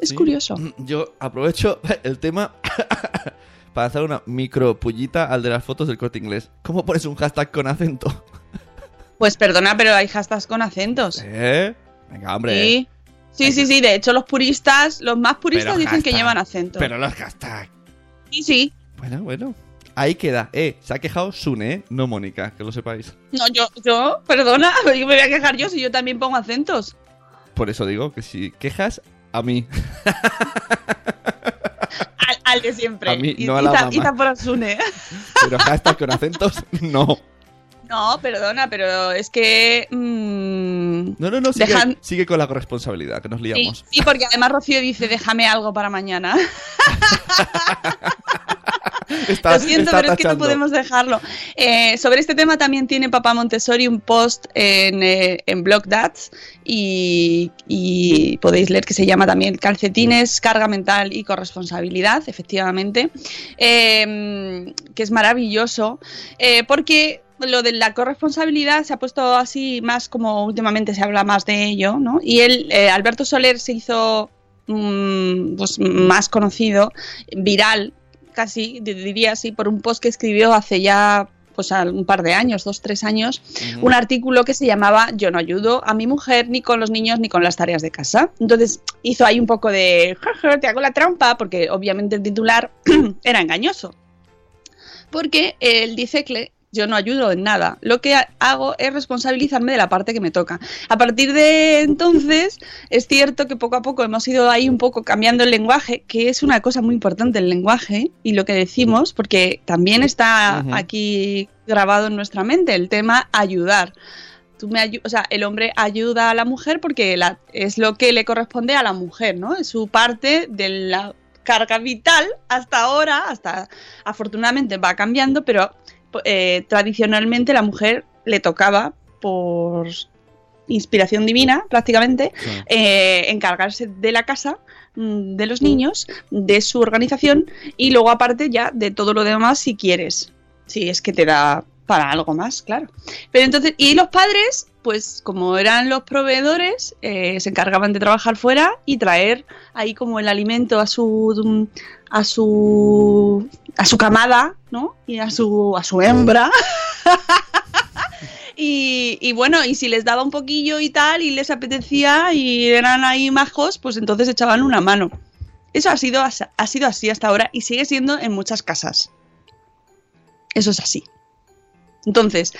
Es Sí. curioso. Yo aprovecho el tema para hacer una micro pullita al de las fotos del corte inglés. ¿Cómo pones un hashtag con acento? Pues perdona, pero hay hashtags con acentos. ¿Eh? Venga, hombre. Sí. Sí, sí, sí. De hecho, los puristas, los más puristas Pero dicen que llevan acento. Pero los hashtags. Sí, sí. Bueno, bueno. Ahí queda. Eh, se ha quejado Sune, ¿eh? No Mónica, que lo sepáis. No, yo, yo, perdona, yo me voy a quejar yo si yo también pongo acentos. Por eso digo que si quejas, a mí. Al, de siempre. A mí, Y- no a y la ta- mamá. y ta por Asune. Pero hashtag con acentos, no. No, perdona, pero es que. mm, No, no, no, sigue, Dejan- sigue con la corresponsabilidad, que nos Sí, liamos. sí, porque además Rocío dice, déjame algo para mañana. Está, Lo siento, está pero es que no podemos dejarlo. Eh, sobre este tema también tiene Papá Montessori un post en, eh, en Blog Dats y, y podéis leer que se llama también Calcetines, Carga Mental y Corresponsabilidad, efectivamente, eh, que es maravilloso, eh, porque lo de la corresponsabilidad se ha puesto así más como últimamente se habla más de ello, ¿no? Y él, eh, Alberto Soler se hizo mm, pues, más conocido, viral, casi, di- diría así, por un post que escribió hace ya pues un par de años, dos, tres años, un artículo que se llamaba Yo no ayudo a mi mujer ni con los niños ni con las tareas de casa. Entonces hizo ahí un poco de, "Jaja, te hago la trampa, porque obviamente el titular era engañoso. Porque él dice que yo no ayudo en nada. Lo que ha- hago es responsabilizarme de la parte que me toca. A partir de entonces, es cierto que poco a poco hemos ido ahí un poco cambiando el lenguaje, que es una cosa muy importante el lenguaje y lo que decimos, porque también está aquí grabado en nuestra mente el tema ayudar. Tú me ayu- o sea, el hombre ayuda a la mujer porque la- es lo que le corresponde a la mujer, ¿no? Es su parte de la carga vital hasta ahora, hasta afortunadamente va cambiando, pero eh, tradicionalmente la mujer le tocaba por inspiración divina prácticamente eh, encargarse de la casa mm, de los niños de su organización y luego aparte ya de todo lo demás si quieres. Si es que te da para algo más claro pero entonces y los padres pues como eran los proveedores eh, se encargaban de trabajar fuera y traer ahí como el alimento a su a su a su camada no y a su a su hembra y, y bueno, y si les daba un poquillo y tal, y les apetecía y eran ahí majos, pues entonces echaban una mano. Eso ha sido, ha sido así hasta ahora y sigue siendo en muchas casas. Eso es así. Entonces,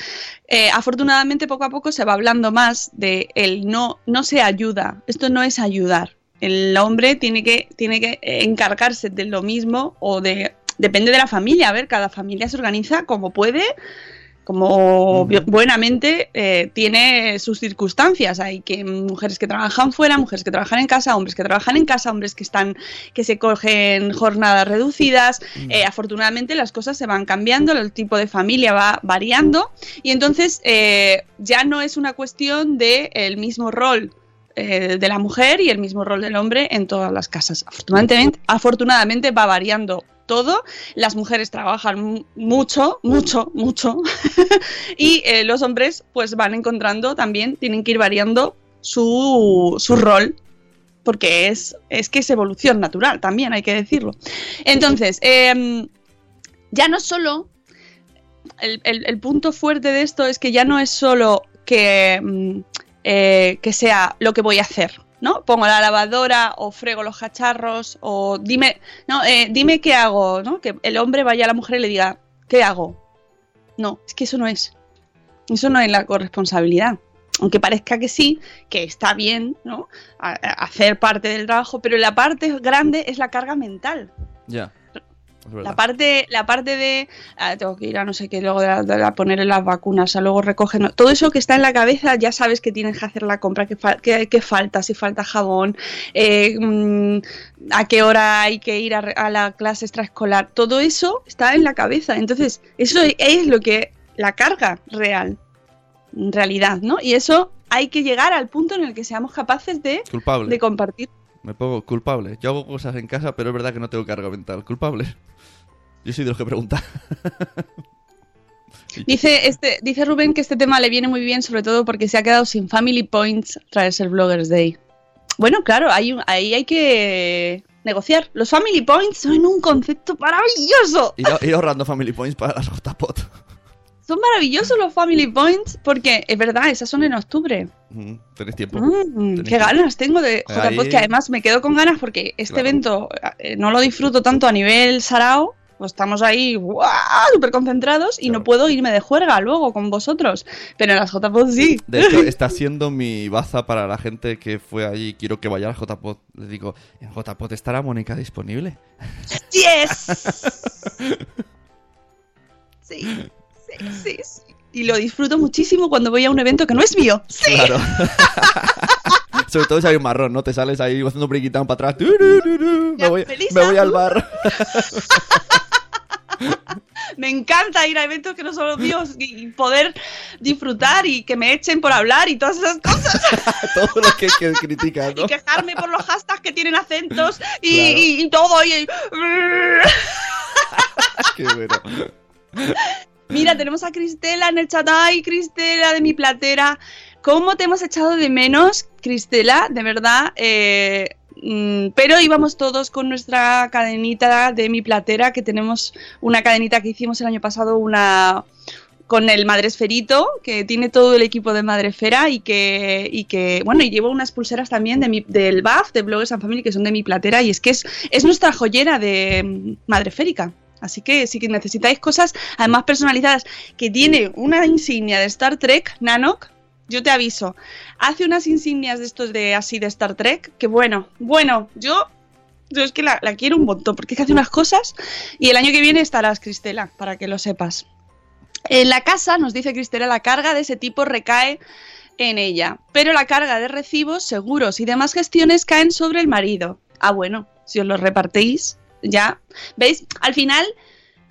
eh, afortunadamente poco a poco se va hablando más de el no, no se ayuda. Esto no es ayudar. El hombre tiene que, tiene que encargarse de lo mismo o de... Depende de la familia. A ver, cada familia se organiza como puede como buenamente eh, tiene sus circunstancias. Hay que mujeres que trabajan fuera, mujeres que trabajan en casa, hombres que trabajan en casa, hombres que están que se cogen jornadas reducidas. Eh, afortunadamente las cosas se van cambiando, el tipo de familia va variando y entonces eh, ya no es una cuestión de el mismo rol de la mujer y el mismo rol del hombre en todas las casas. Afortunadamente, afortunadamente va variando todo. Las mujeres trabajan mu- mucho, mucho, mucho. y eh, los hombres pues van encontrando también, tienen que ir variando su, su rol. Porque es, es que es evolución natural, también hay que decirlo. Entonces, em, ya no solo el, el- el punto fuerte de esto es que ya no es solo que, mm, eh, que sea lo que voy a hacer, ¿no? Pongo la lavadora o frego los cacharros o dime, no, eh, dime qué hago, ¿no? Que el hombre vaya a la mujer y le diga, ¿qué hago? No, es que eso no es. Eso no es la corresponsabilidad. Aunque parezca que sí, que está bien, ¿no? Hacer parte del trabajo, pero la parte grande es la carga mental. Ya. La parte, la parte de ah, tengo que ir a no sé qué, luego de, la- de la- ponerle las vacunas, a luego recogen. Todo eso que está en la cabeza, ya sabes que tienes que hacer la compra, que, fa- que, que falta, si falta jabón, eh, mm, a qué hora hay que ir a, a la clase extraescolar. Todo eso está en la cabeza. Entonces, eso es lo que la carga real, en realidad, ¿no? Y eso hay que llegar al punto en el que seamos capaces de, Culpable. de compartir. Me pongo culpable. Yo hago cosas en casa, pero es verdad que no tengo carga mental. Culpable. Yo soy de los que pregunta. Dice, este, dice Rubén que este tema le viene muy bien, sobre todo porque se ha quedado sin Family Points tras el Bloggers Day. Bueno, claro, hay ahí hay que negociar. Los Family Points son un concepto maravilloso. Ir ahorrando Family Points para las JPOT. Son maravillosos los Family Points porque es verdad, esas son en octubre. Mm, Tenéis tiempo. Mm, qué tiempo. ganas tengo de JPod, Ahí- que además me quedo con ganas porque este Claro. evento eh, no lo disfruto tanto a nivel sarao. Pues estamos ahí súper concentrados y no puedo irme de juerga luego con vosotros. Pero en las JPod sí. De hecho, está siendo mi baza para la gente que fue allí. Quiero que vaya al JPOT. Les digo, ¿en JPOT estará Mónica disponible? ¡Yes! Sí, sí, sí, sí. Y lo disfruto muchísimo cuando voy a un evento que no es mío. ¡Sí! Claro. Sobre todo si hay un marrón, ¿no? Te sales ahí haciendo briquitán para atrás. Me, voy, me voy al bar. Me encanta ir a eventos que no son los míos y poder disfrutar y que me echen por hablar y todas esas cosas. Todo lo que, que criticas, ¿no? Y quejarme por los hashtags que tienen acentos y, Claro. y- y todo. y- Qué bueno. Mira, tenemos a Cristela en el chat. Ay, Cristela de mi platera. ¿Cómo te hemos echado de menos, Cristela? De verdad. eh, pero íbamos todos con nuestra cadenita de mi platera, que tenemos una cadenita que hicimos el año pasado, una con el Madresferito, que tiene todo el equipo de Madresfera y que, y que bueno, y llevo unas pulseras también de mi, del BAF, de Bloggers and Family, que son de mi platera, y es que es, es nuestra joyera de mm, Madreférica. Así que si necesitáis cosas, además personalizadas, que tiene una insignia de Star Trek, Nanok, yo te aviso, hace unas insignias de estos de así de Star Trek, que bueno, bueno, yo, yo es que la, la quiero un montón, porque es que hace unas cosas, y el año que viene estarás, Cristela, para que lo sepas. En la casa, nos dice Cristela, la carga de ese tipo recae en ella, pero la carga de recibos, seguros y demás gestiones caen sobre el marido. Ah, bueno, si os lo repartís, ya. ¿Veis? Al final,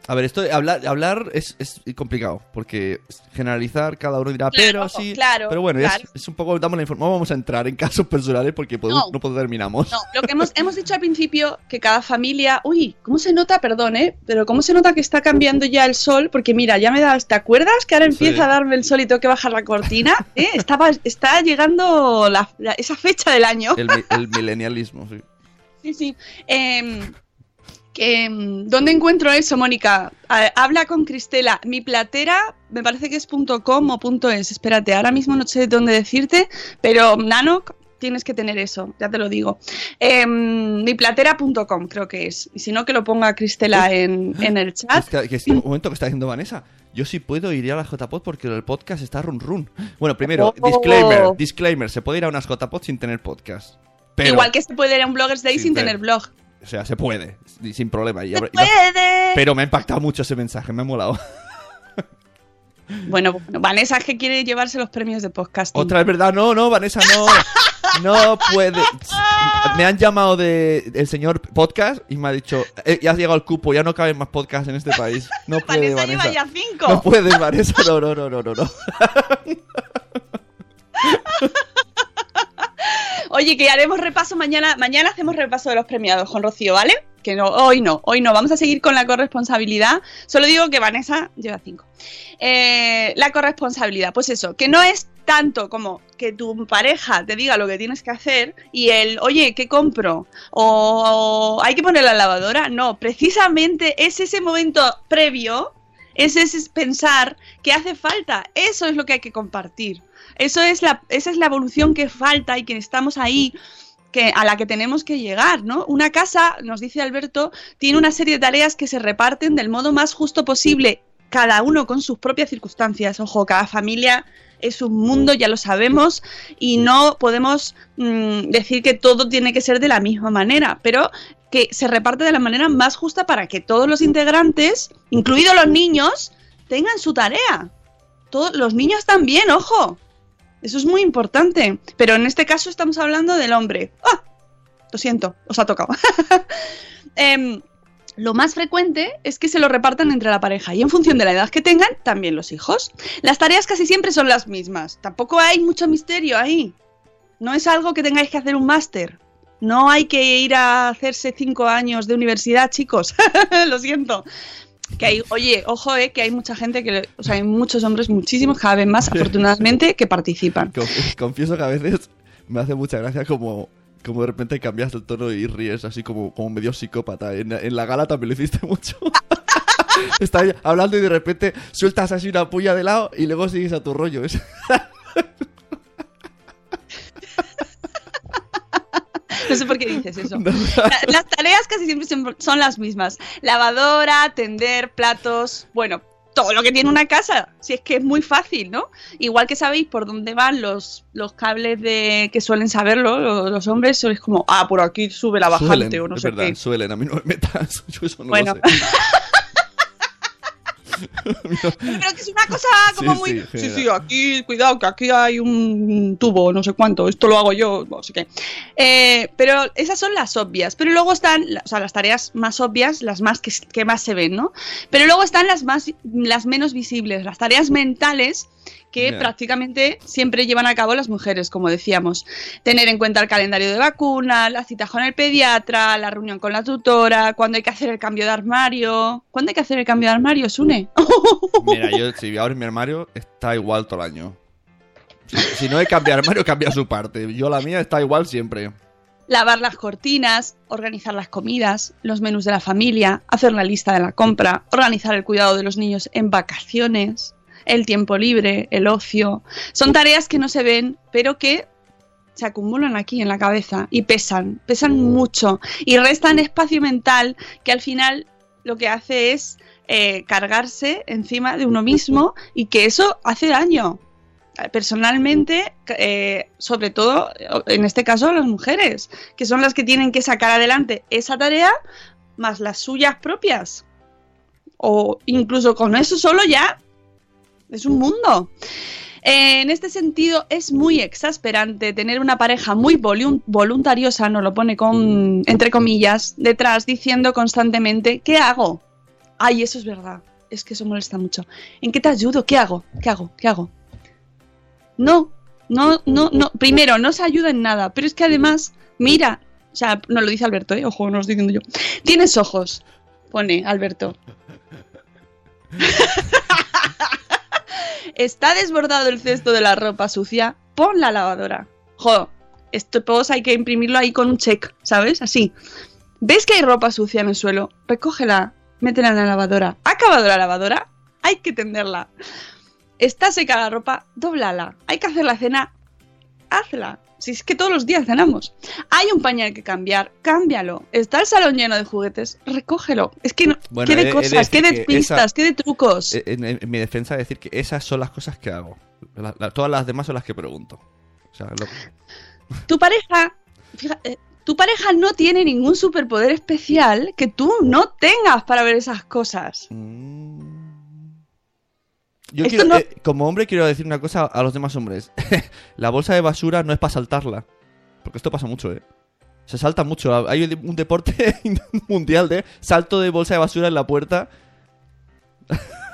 A ver, esto hablar, hablar es, es complicado, porque generalizar cada uno dirá, pero sí. claro, pero bueno, claro. es, es un poco, damos la información. Vamos a entrar en casos personales porque podemos- No. no, terminamos. No, lo que hemos, hemos dicho al principio, que cada familia. Uy, ¿cómo se nota? Perdón, ¿eh? Pero ¿cómo se nota que está cambiando ya el sol? Porque mira, ya me das. ¿Te acuerdas que ahora empieza Sí. a darme el sol y tengo que bajar la cortina? ¿Eh? Estaba, está llegando la- la- esa fecha del año. El, el milenialismo, sí. Sí, sí. Em, em, ¿Dónde encuentro eso, Mónica? Habla con Cristela. Mi platera, me parece que es .com o .es. Espérate, ahora mismo no sé dónde decirte, pero Nanok, tienes que tener eso, ya te lo digo. Em, miplatera.com creo que es. Y si no, que lo ponga Cristela en, en el chat. Es que, que sí, un momento que está diciendo Vanessa. Yo sí puedo ir a las JPod porque el podcast está run run. Bueno, primero, Oh. disclaimer, disclaimer, se puede ir a unas JPod sin tener podcast. Pero, Igual que se puede ir a un Bloggers Day Sin tener blog. O sea, se puede, sin problema. y y ¡Puede! pero me ha impactado mucho ese mensaje, me ha molado. Bueno, bueno, Vanessa es que quiere llevarse los premios de podcast. Otra es verdad, no, no, Vanessa, no. No puede. Me han llamado de el señor podcast y me ha dicho, "Eh, ya has llegado el cupo, ya no caben más podcasts en este país. No puede, Vanessa lleva Vanessa. ya cinco. No puedes, Vanessa, no, no, no, no, no. no. Oye, que haremos repaso mañana. Mañana hacemos repaso de los premiados con Rocío, ¿vale? Que no, hoy no, hoy no. Vamos a seguir con la corresponsabilidad. Solo digo que Vanessa lleva cinco. Eh, la corresponsabilidad, pues eso, que no es tanto como que tu pareja te diga lo que tienes que hacer y el, oye, ¿qué compro? O, hay que poner la lavadora. No, precisamente es ese momento previo, es ese pensar que hace falta. Eso es lo que hay que compartir. Eso es la, esa es la evolución que falta y que estamos ahí, que, a la que tenemos que llegar, ¿no? Una casa, nos dice Alberto, tiene una serie de tareas que se reparten del modo más justo posible, cada uno con sus propias circunstancias. Ojo, cada familia es un mundo, ya lo sabemos, y no podemos mm, decir que todo tiene que ser de la misma manera, pero que se reparte de la manera más justa para que todos los integrantes, incluidos los niños, tengan su tarea. Todos los niños también, ojo. Eso es muy importante. Pero en este caso estamos hablando del hombre. ¡Ah! Lo siento, os ha tocado. Em, lo más frecuente es que se lo repartan entre la pareja y en función de la edad que tengan, también los hijos. Las tareas casi siempre son las mismas. Tampoco hay mucho misterio ahí. No es algo que tengáis que hacer un máster. No hay que ir a hacerse cinco años de universidad, chicos. Lo siento. Que hay, oye, ojo, eh, que hay mucha gente que, o sea, hay muchos hombres, muchísimos, cada vez más, afortunadamente, que participan. Conf- Confieso que a veces me hace mucha gracia como, como de repente cambias el tono y ríes así como, como medio psicópata. En, en la gala también lo hiciste mucho. Estás hablando y de repente sueltas así una puya de lado y luego sigues a tu rollo. No sé por qué dices eso. La- Las tareas casi siempre son- son las mismas. Lavadora, tender, platos, bueno, todo lo que tiene una casa. Si es que es muy fácil, ¿no? Igual que sabéis por dónde van los, los cables de que suelen saberlo los, los hombres, es como, ah, por aquí sube la bajante suelen, o no es sé verdad, qué. suelen. A mí no me metas. Yo eso no Bueno. lo sé. Pero que es una cosa como Sí, muy. sí, Sí, aquí, cuidado, que aquí hay un tubo, no sé cuánto, esto lo hago yo, no sé qué. Eh, pero esas son las obvias. Pero luego están, o sea, las tareas más obvias, las más que, que más se ven, ¿no? Pero luego están las más, las menos visibles, las tareas mentales que prácticamente siempre llevan a cabo las mujeres, como decíamos. Tener en cuenta el calendario de vacunas, las citas con el pediatra, la reunión con la tutora, cuando hay que hacer el cambio de armario. ¿Cuándo hay que hacer el cambio de armario, Sune? Mira, yo si abro mi armario está igual todo el año. Si, si no hay cambio de armario, cambia su parte. Yo la mía está igual siempre. Lavar las cortinas, organizar las comidas, los menús de la familia, hacer la lista de la compra, organizar el cuidado de los niños en vacaciones, el tiempo libre, el ocio. Son tareas que no se ven, pero que se acumulan aquí en la cabeza y pesan, pesan mucho. Y restan espacio mental que al final lo que hace es eh, cargarse encima de uno mismo y que eso hace daño. Personalmente, eh, sobre todo en este caso las mujeres, que son las que tienen que sacar adelante esa tarea más las suyas propias. O incluso con eso solo ya es un mundo. Eh, en este sentido es muy exasperante tener una pareja muy volun- voluntariosa, nos lo pone con entre comillas, detrás diciendo constantemente, ¿qué hago? Ay, eso es verdad. Es que eso molesta mucho. ¿En qué te ayudo? ¿Qué hago? ¿Qué hago? ¿Qué hago? No, no, no, no. Primero, no se ayuda en nada, pero es que además, mira, o sea, no lo dice Alberto, ¿eh? Ojo, no lo estoy diciendo yo. Tienes ojos, pone Alberto. Está desbordado el cesto de la ropa sucia, pon la lavadora. Jo, esto post hay que imprimirlo ahí con un check, ¿sabes? Así. ¿Ves que hay ropa sucia en el suelo? Recógela, métela en la lavadora. ¿Ha acabado la lavadora? Hay que tenderla. Está seca la ropa, dóblala. Hay que hacer la cena, hazla. Si es que todos los días cenamos. Hay un pañal que cambiar, cámbialo. Está el salón lleno de juguetes, recógelo. Es que no, Bueno, qué he- he de cosas, qué decir de pistas, esa- qué de trucos. Eh, En, en- en mi defensa decir que esas son las cosas que hago. La- la- todas las demás son las que pregunto. O sea, lo- Tu pareja, fíjate, tu pareja no tiene ningún superpoder especial que tú no tengas para ver esas cosas. Yo quiero, no- eh, como hombre quiero decir una cosa a los demás hombres. la bolsa de basura no es para saltarla. Porque esto pasa mucho, ¿eh? Se salta mucho. Hay un deporte mundial de salto de bolsa de basura en la puerta.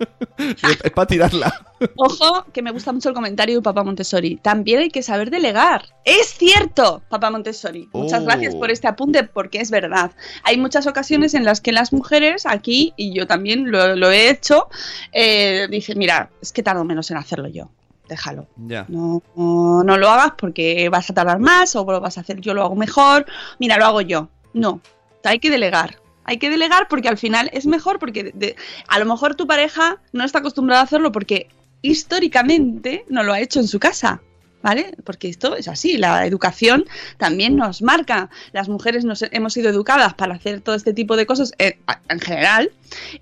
es para tirarla. Ojo, que me gusta mucho el comentario de Papá Montessori. También hay que saber delegar. Es cierto, Papá Montessori. Muchas Oh. gracias por este apunte, porque es verdad. Hay muchas ocasiones en las que las mujeres, aquí, y yo también lo, lo he hecho, eh, dicen, mira, es que tardo menos en hacerlo yo. Déjalo. No, no lo hagas porque vas a tardar más o lo vas a hacer yo lo hago mejor. Mira, lo hago yo. No, hay que delegar. Hay que delegar porque al final es mejor porque de- de- a lo mejor tu pareja no está acostumbrada a hacerlo porque históricamente no lo ha hecho en su casa. ¿Vale? Porque esto es así, la educación también nos marca. Las mujeres nos hemos sido educadas para hacer todo este tipo de cosas en, en general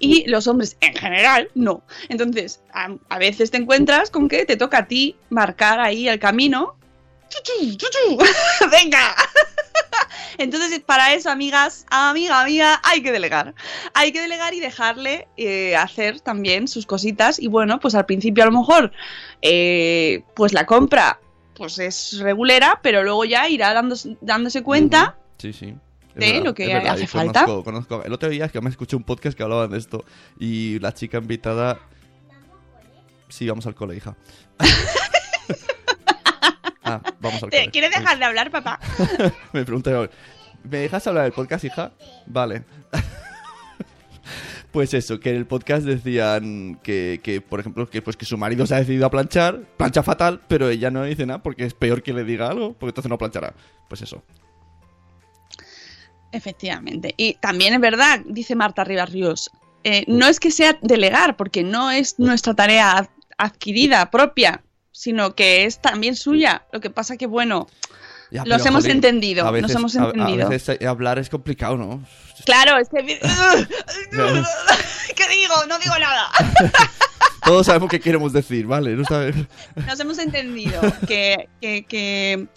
y los hombres en general no. Entonces, a, a veces te encuentras con que te toca a ti marcar ahí el camino. ¡Chuchu, chuchu! ¡Venga! Entonces, para eso, amigas, amiga, amiga, hay que delegar. Hay que delegar y dejarle eh, hacer también sus cositas. Y bueno, pues al principio a lo mejor, eh, pues la compra pues es regulera, pero luego ya irá dándose, dándose cuenta Sí, sí. Es de verdad, lo que es verdad, hace falta. Conozco- El otro día es que me escuché un podcast que hablaban de esto y la chica invitada... Sí, vamos al cole, hija. Ah, vamos al ¿Te-. ¿Quieres dejar de hablar, papá? Me pregunta yo, ¿me dejas hablar del podcast, hija? Vale. Pues eso, que en el podcast decían que, que, por ejemplo, que pues que su marido se ha decidido a planchar, plancha fatal, pero ella no dice nada porque es peor que le diga algo, porque entonces no planchará. Pues eso. Efectivamente. Y también es verdad, dice Marta Rivas Ríos, eh, no es que sea delegar, porque no es nuestra tarea ad- adquirida, propia, sino que es también suya. Lo que pasa que, bueno, Ya, Los pero, hemos joder, entendido, a nos veces- hemos entendido. A, veces hablar es complicado, ¿no? claro, es que... ¿Qué digo? No digo nada. Todos sabemos qué queremos decir, ¿vale? No sabe- Nos hemos entendido que, que- que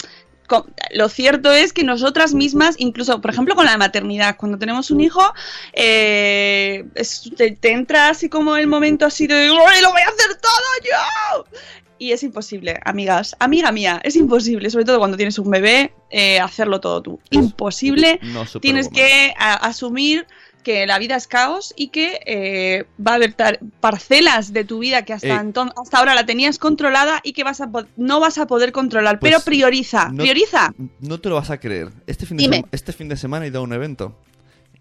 lo cierto es que nosotras mismas, incluso, por ejemplo, con la maternidad, cuando tenemos un hijo, eh, es- te, te entra así como el momento así de "Uy, ¡Lo voy a hacer todo yo! Y es imposible, amigas. Amiga mía, es imposible, sobre todo cuando tienes un bebé, eh, hacerlo todo tú. Imposible. No. Tienes que a- asumir que la vida es caos y que eh, va a haber parcelas de tu vida que hasta, Eh. enton- hasta ahora la tenías controlada y que vas a no vas a poder controlar. Pues, pero prioriza, no- prioriza. No te lo vas a creer. Este fin de, este fin de semana he ido a un evento.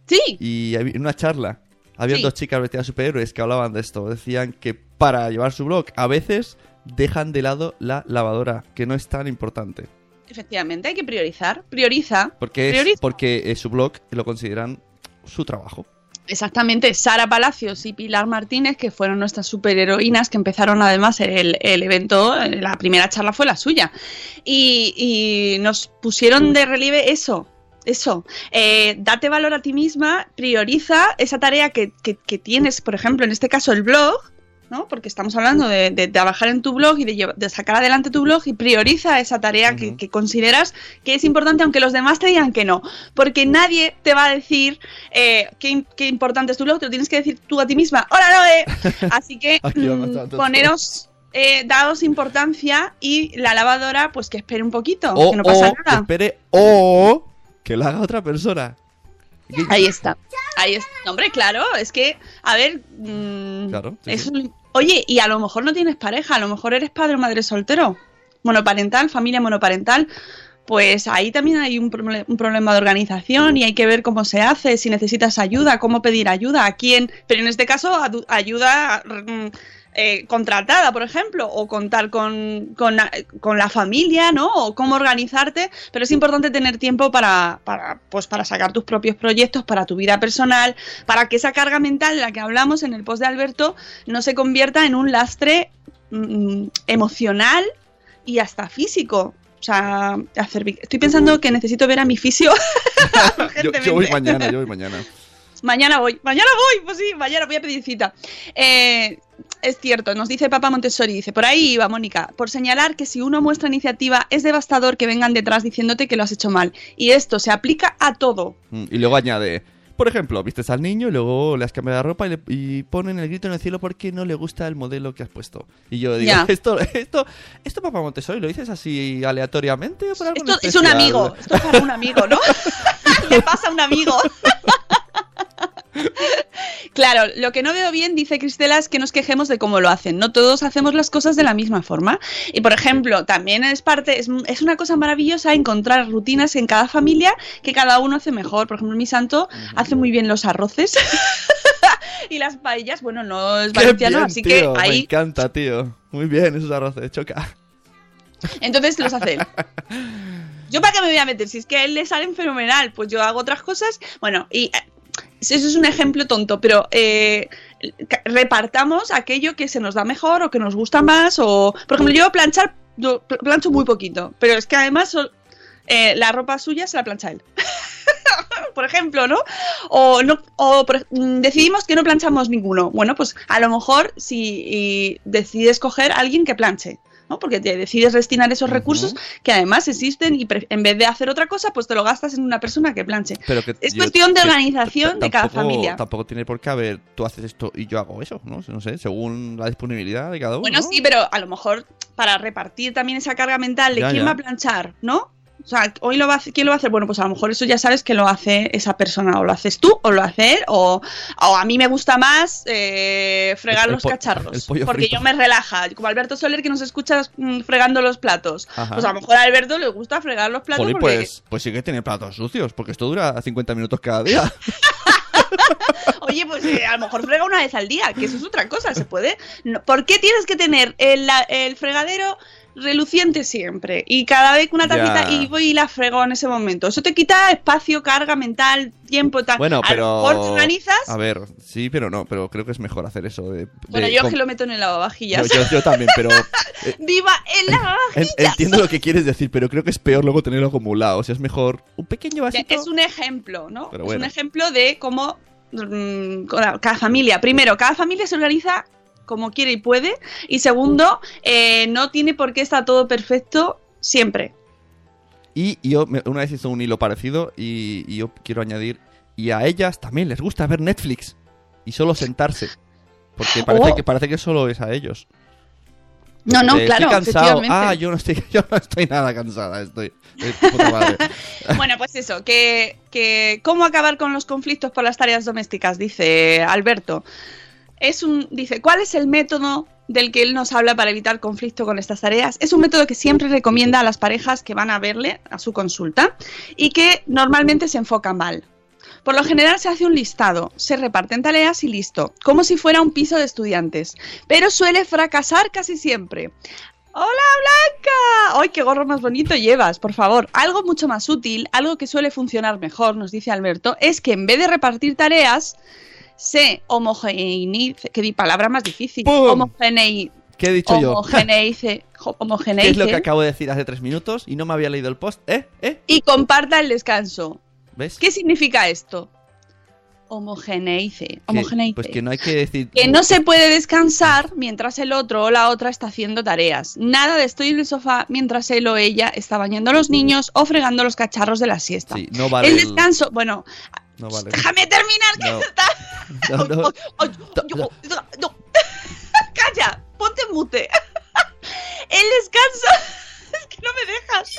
Sí. Y en una charla. Había Sí. dos chicas vestidas de superhéroes que hablaban de esto. Decían que para llevar su blog a veces dejan de lado la lavadora, que no es tan importante. Efectivamente, hay que priorizar. Prioriza. Porque, es, Prioriza. porque eh, su blog lo consideran su trabajo. Exactamente, Sara Palacios y Pilar Martínez, que fueron nuestras superheroínas, que empezaron además el, el evento, la primera charla fue la suya. Y, y nos pusieron de relieve eso. Eso, Eh, date valor a ti misma, prioriza esa tarea que, que- que tienes, por ejemplo, en este caso el blog, ¿no? Porque estamos hablando de, de trabajar en tu blog y de, sacar adelante tu blog y prioriza esa tarea que, que consideras que es importante, aunque los demás te digan que no. Porque nadie te va a decir eh, qué, im- qué importante es tu blog, te lo tienes que decir tú a ti misma. ¡Hola, Noé! Así que mm, poneros, eh, daos importancia y la lavadora, pues que espere un poquito, O, que no pasa o, nada. espere, o que lo haga otra persona. Ahí está. Ahí está. No, hombre, claro, es que, a ver. mm, Claro, sí, es sí. Oye, y a lo mejor no tienes pareja, a lo mejor eres padre o madre soltero, monoparental, familia monoparental. Pues ahí también hay un, un problema de organización y hay que ver cómo se hace, si necesitas ayuda, cómo pedir ayuda, a quién. Pero en este caso, ayuda mm, eh, contratada, por ejemplo, o contar con, con, con la familia, ¿no? O cómo organizarte. Pero es importante tener tiempo para, para, pues, para sacar tus propios proyectos, para tu vida personal, para que esa carga mental de la que hablamos en el post de Alberto no se convierta en un lastre mm, emocional y hasta físico. O sea, hacer, estoy pensando que necesito ver a mi fisio. Yo, yo voy mañana, yo voy mañana. Mañana voy, mañana voy, pues sí, mañana voy a pedir cita. Eh, es cierto, nos dice Papa Montessori, dice, por ahí iba Mónica, por señalar que si uno muestra iniciativa es devastador que vengan detrás diciéndote que lo has hecho mal. Y esto se aplica a todo. Mm, Y luego añade, por ejemplo, vistes al niño y luego le has cambiado la ropa y, le- y ponen el grito en el cielo porque no le gusta el modelo que has puesto. Y yo digo, esto, esto, esto Papá Montessori, ¿lo dices así aleatoriamente o por Esto es un especial?". amigo, esto es para un amigo, ¿no? Le pasa a un amigo. Claro, lo que no veo bien, dice Cristela, es que nos quejemos de cómo lo hacen. No todos hacemos las cosas de la misma forma. Y por ejemplo, también es parte, es, es una cosa maravillosa encontrar rutinas en cada familia que cada uno hace mejor. Por ejemplo, mi santo hace muy bien los arroces y las paellas. Bueno, no es ¡Qué valenciano, bien, así tío! que Me ahí. encanta, tío. Muy bien, esos arroces, choca. Entonces los hace él. ¿Yo para qué me voy a meter? Si es que a él le salen fenomenal, pues yo hago otras cosas. Bueno, y eh, eso es un ejemplo tonto, pero eh, repartamos aquello que se nos da mejor o que nos gusta más. O, por ejemplo, yo planchar, plancho muy poquito, pero es que además eh, la ropa suya se la plancha él. por ejemplo, ¿no? O, no, o por- mm, decidimos que no planchamos ninguno. Bueno, pues a lo mejor si decides coger a alguien que planche. ¿No? Porque te decides destinar esos recursos que además existen y en vez de hacer otra cosa, pues te lo gastas en una persona que planche. Pero que Es cuestión de organización de cada familia. Tampoco tiene por qué haber, tú haces esto y yo hago eso, ¿no? No sé, según la disponibilidad de cada uno. Bueno, ¿no? sí, pero a lo mejor para repartir también esa carga mental de Ya, quién ya. va a planchar, ¿no? O sea, hoy lo va a hacer, ¿quién lo va a hacer? Bueno, pues a lo mejor eso ya sabes que lo hace esa persona, o lo haces tú, o lo hace él, o, o a mí me gusta más eh, fregar El- los cacharros, porque frito. yo me relaja, como Alberto Soler que nos escucha mm, fregando los platos. Ajá. Pues a lo mejor a Alberto le gusta fregar los platos Jolín, porque pues, pues sí que tiene platos sucios, porque esto dura 50 minutos cada día. Oye, pues eh, a lo mejor frega una vez al día, que eso es otra cosa, se puede. No- ¿Por qué tienes que tener el fregadero reluciente siempre? Y cada vez que una tacita Ya. y voy y la frego en ese momento. Eso te quita espacio, carga mental, tiempo, tal. Bueno, A pero. te organizas. A ver, sí, pero no, pero creo que es mejor hacer eso. De, Bueno, yo es com- que lo meto en el lavavajillas. Yo, yo- yo también, pero. eh, ¡Viva el en- lavavajillas! entiendo lo que quieres decir, pero creo que es peor luego tenerlo acumulado. O sea, es mejor un pequeño vasito. Es un ejemplo, ¿no? Pero Es bueno. un ejemplo de cómo mm, cada familia, primero, cada familia se organiza como quiere y puede, y segundo, eh, no tiene por qué estar todo perfecto siempre. Y yo una vez hizo un hilo parecido y, y yo quiero añadir, y a ellas también les gusta ver Netflix y solo sentarse. Porque parece, Oh. que, parece que solo es a ellos. No, no, claro, Estoy cansado. Ah, yo no estoy, yo no estoy nada cansada, estoy. puta madre. Bueno, pues eso, que, que cómo acabar con los conflictos por las tareas domésticas, dice Alberto. Es un, dice, ¿cuál es el método del que él nos habla para evitar conflicto con estas tareas? Es un método que siempre recomienda a las parejas que van a verle a su consulta y que normalmente se enfoca mal. Por lo general se hace un listado, se reparten tareas y listo, como si fuera un piso de estudiantes, pero suele fracasar casi siempre. ¡Hola Blanca! ¡Ay, qué gorro más bonito llevas! Por favor, algo mucho más útil, algo que suele funcionar mejor, nos dice Alberto, es que en vez de repartir tareas, se homogeneice, que di palabra más difícil, ¡Pum! homogenei, ¿Qué he dicho yo? homogeneice, ¿Qué es lo que homogeneice acabo de decir hace tres minutos y no me había leído el post? ¿Eh? ¿Eh? y comparta el descanso. ¿Ves? ¿Qué significa esto? Homogeneice, homogeneice. pues que no hay que decir. Que no se puede descansar mientras el otro o la otra está haciendo tareas. Nada de estoy en el sofá mientras él o ella está bañando a los niños o fregando los cacharros de la siesta. Sí, no vale. el el- descanso, bueno, No vale. déjame terminar que No. está. No, no. Ay, ay, yo- no. Calla, ponte mute. El descanso. Es que no me dejas.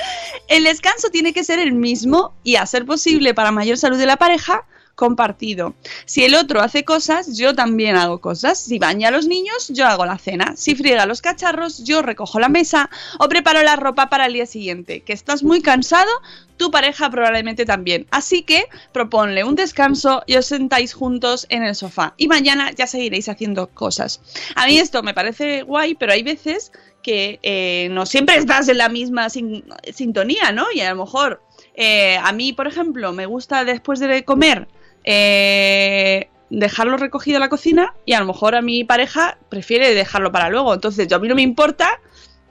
El descanso tiene que ser el mismo y, a ser posible, para mayor salud de la pareja, compartido. Si el otro hace cosas, yo también hago cosas. Si baña a los niños, yo hago la cena. Si friega los cacharros, yo recojo la mesa o preparo la ropa para el día siguiente. Que estás muy cansado, tu pareja probablemente también. Así que proponle un descanso y os sentáis juntos en el sofá. Y mañana ya seguiréis haciendo cosas. A mí esto me parece guay, pero hay veces que eh, no siempre estás en la misma sin- sintonía, ¿no? Y a lo mejor eh, a mí, por ejemplo, me gusta después de comer eh, dejarlo recogido en la cocina y a lo mejor a mi pareja prefiere dejarlo para luego. Entonces, yo a mí no me importa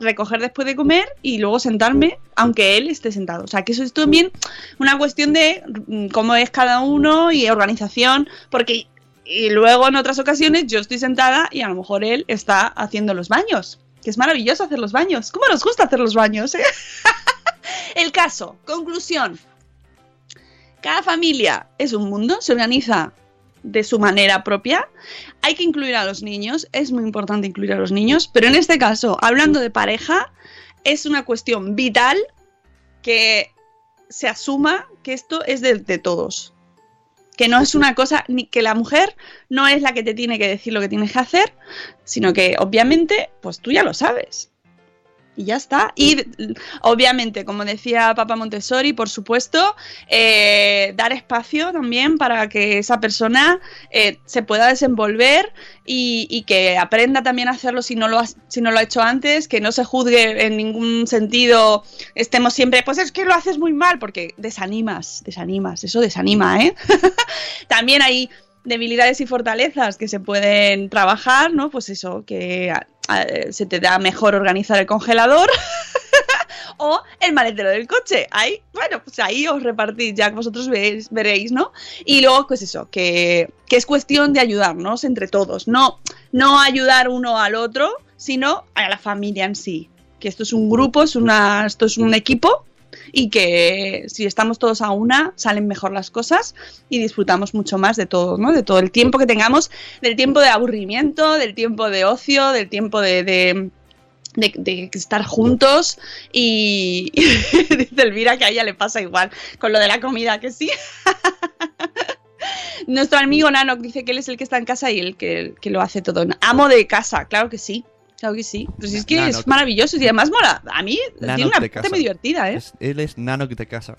recoger después de comer y luego sentarme, aunque él esté sentado. O sea, que eso es también una cuestión de mm, cómo es cada uno y organización, porque y luego en otras ocasiones yo estoy sentada y a lo mejor él está haciendo los baños. Que es maravilloso hacer los baños. ¿Cómo nos gusta hacer los baños? eh? El caso, conclusión. Cada familia es un mundo, se organiza de su manera propia. Hay que incluir a los niños, es muy importante incluir a los niños, pero en este caso, hablando de pareja, es una cuestión vital que se asuma que esto es de, de todos. Que no es una cosa, ni que la mujer no es la que te tiene que decir lo que tienes que hacer, sino que obviamente, pues tú ya lo sabes. Y ya está. Y d- obviamente, como decía Papa Montessori, por supuesto, eh, dar espacio también para que esa persona eh, se pueda desenvolver y, y que aprenda también a hacerlo si no, lo ha, si no lo ha hecho antes, que no se juzgue en ningún sentido, estemos siempre, pues es que lo haces muy mal, porque desanimas, desanimas, eso desanima, ¿eh? también hay debilidades y fortalezas que se pueden trabajar, ¿no? Pues eso, que a- a- se te da mejor organizar el congelador o el maletero del coche. Ahí, bueno, pues ahí os repartís, ya que vosotros veréis, ¿no? Y luego, pues eso, que, que es cuestión de ayudarnos entre todos, no, no ayudar uno al otro, sino a la familia en sí. Que esto es un grupo, es esto es un equipo y que si estamos todos a una salen mejor las cosas y disfrutamos mucho más de todo, ¿no? De todo el tiempo que tengamos, del tiempo de aburrimiento, del tiempo de ocio, del tiempo de, de, de, estar juntos y dice Elvira que a ella le pasa igual con lo de la comida, que sí. Nuestro amigo Nanok dice que él es el que está en casa y el que, que lo hace todo. Amo de casa, claro que sí. Claro que sí. Pero si es que es maravilloso y además mola. A mí tiene Nanok una parte muy divertida, ¿eh? Es- él es Nanok de casa.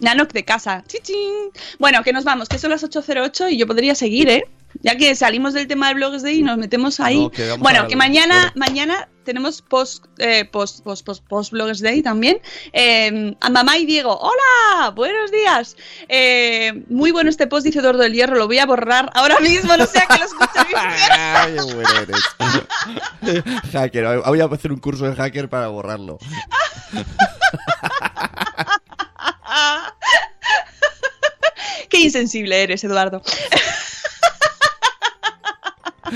Nanok de casa. Chichín. Bueno, que nos vamos, que son las 8.08 y yo podría seguir, ¿eh? Ya que salimos del tema de Blogs Day y nos metemos ahí. No, que bueno, que de- mañana, bueno. mañana tenemos post, eh, post, post, post, post Blogs Day también. Eh, a mamá y Diego, hola, buenos días. Eh, muy bueno este post, dice Dordo del Hierro, lo voy a borrar ahora mismo, no sea que lo escuche qué bueno eres. hacker, voy a hacer un curso de hacker para borrarlo. Qué insensible eres, Eduardo.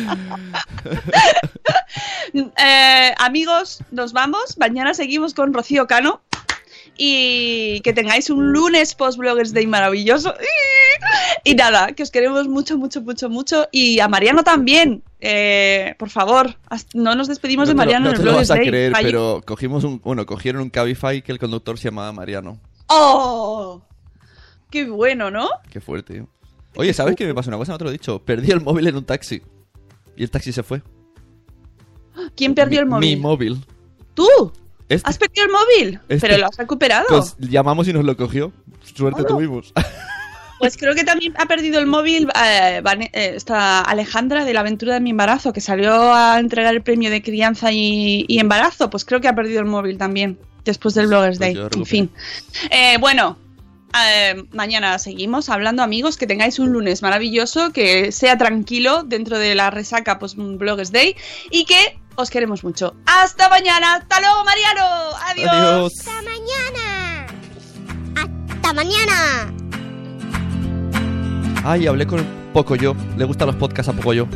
Eh, amigos, nos vamos. Mañana seguimos con Rocío Cano. Y que tengáis un lunes post Bloggers Day maravilloso. Y nada, que os queremos mucho, mucho, mucho, mucho. Y a Mariano también. Eh, por favor, no nos despedimos de No Mariano no en te el lo Bloggers vas a creer, pero cogimos un, bueno, cogieron un Cabify que el conductor se llamaba Mariano. ¡Oh! ¡Qué bueno, ¿no? Qué fuerte. Oye, ¿sabes qué me pasó una cosa? No te lo he dicho. Perdí el móvil en un taxi. Y el taxi se fue. ¿Quién perdió el móvil? Mi móvil. ¿Tú? Este- ¿Has perdido el móvil? Este- ¿Pero lo has recuperado? Pues llamamos y nos lo cogió. Suerte tuvimos. Pues creo que también ha perdido el móvil eh, eh, esta Alejandra de la aventura de mi embarazo, que salió a entregar el premio de crianza y, y embarazo. Pues creo que ha perdido el móvil también, después del Bloggers Pues Day. en fin. Eh, bueno, eh, mañana seguimos hablando, amigos. Que tengáis un lunes maravilloso, que sea tranquilo dentro de la resaca pues Bloggers Day y que os queremos mucho. ¡Hasta mañana! ¡Hasta luego, Mariano! ¡Adiós! Adiós. ¡Hasta mañana! ¡Hasta mañana! Ay, hablé con Pocoyo. Le gustan los podcasts a Pocoyo.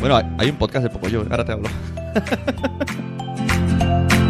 Bueno, hay- hay un podcast de Pocoyo. Ahora te hablo.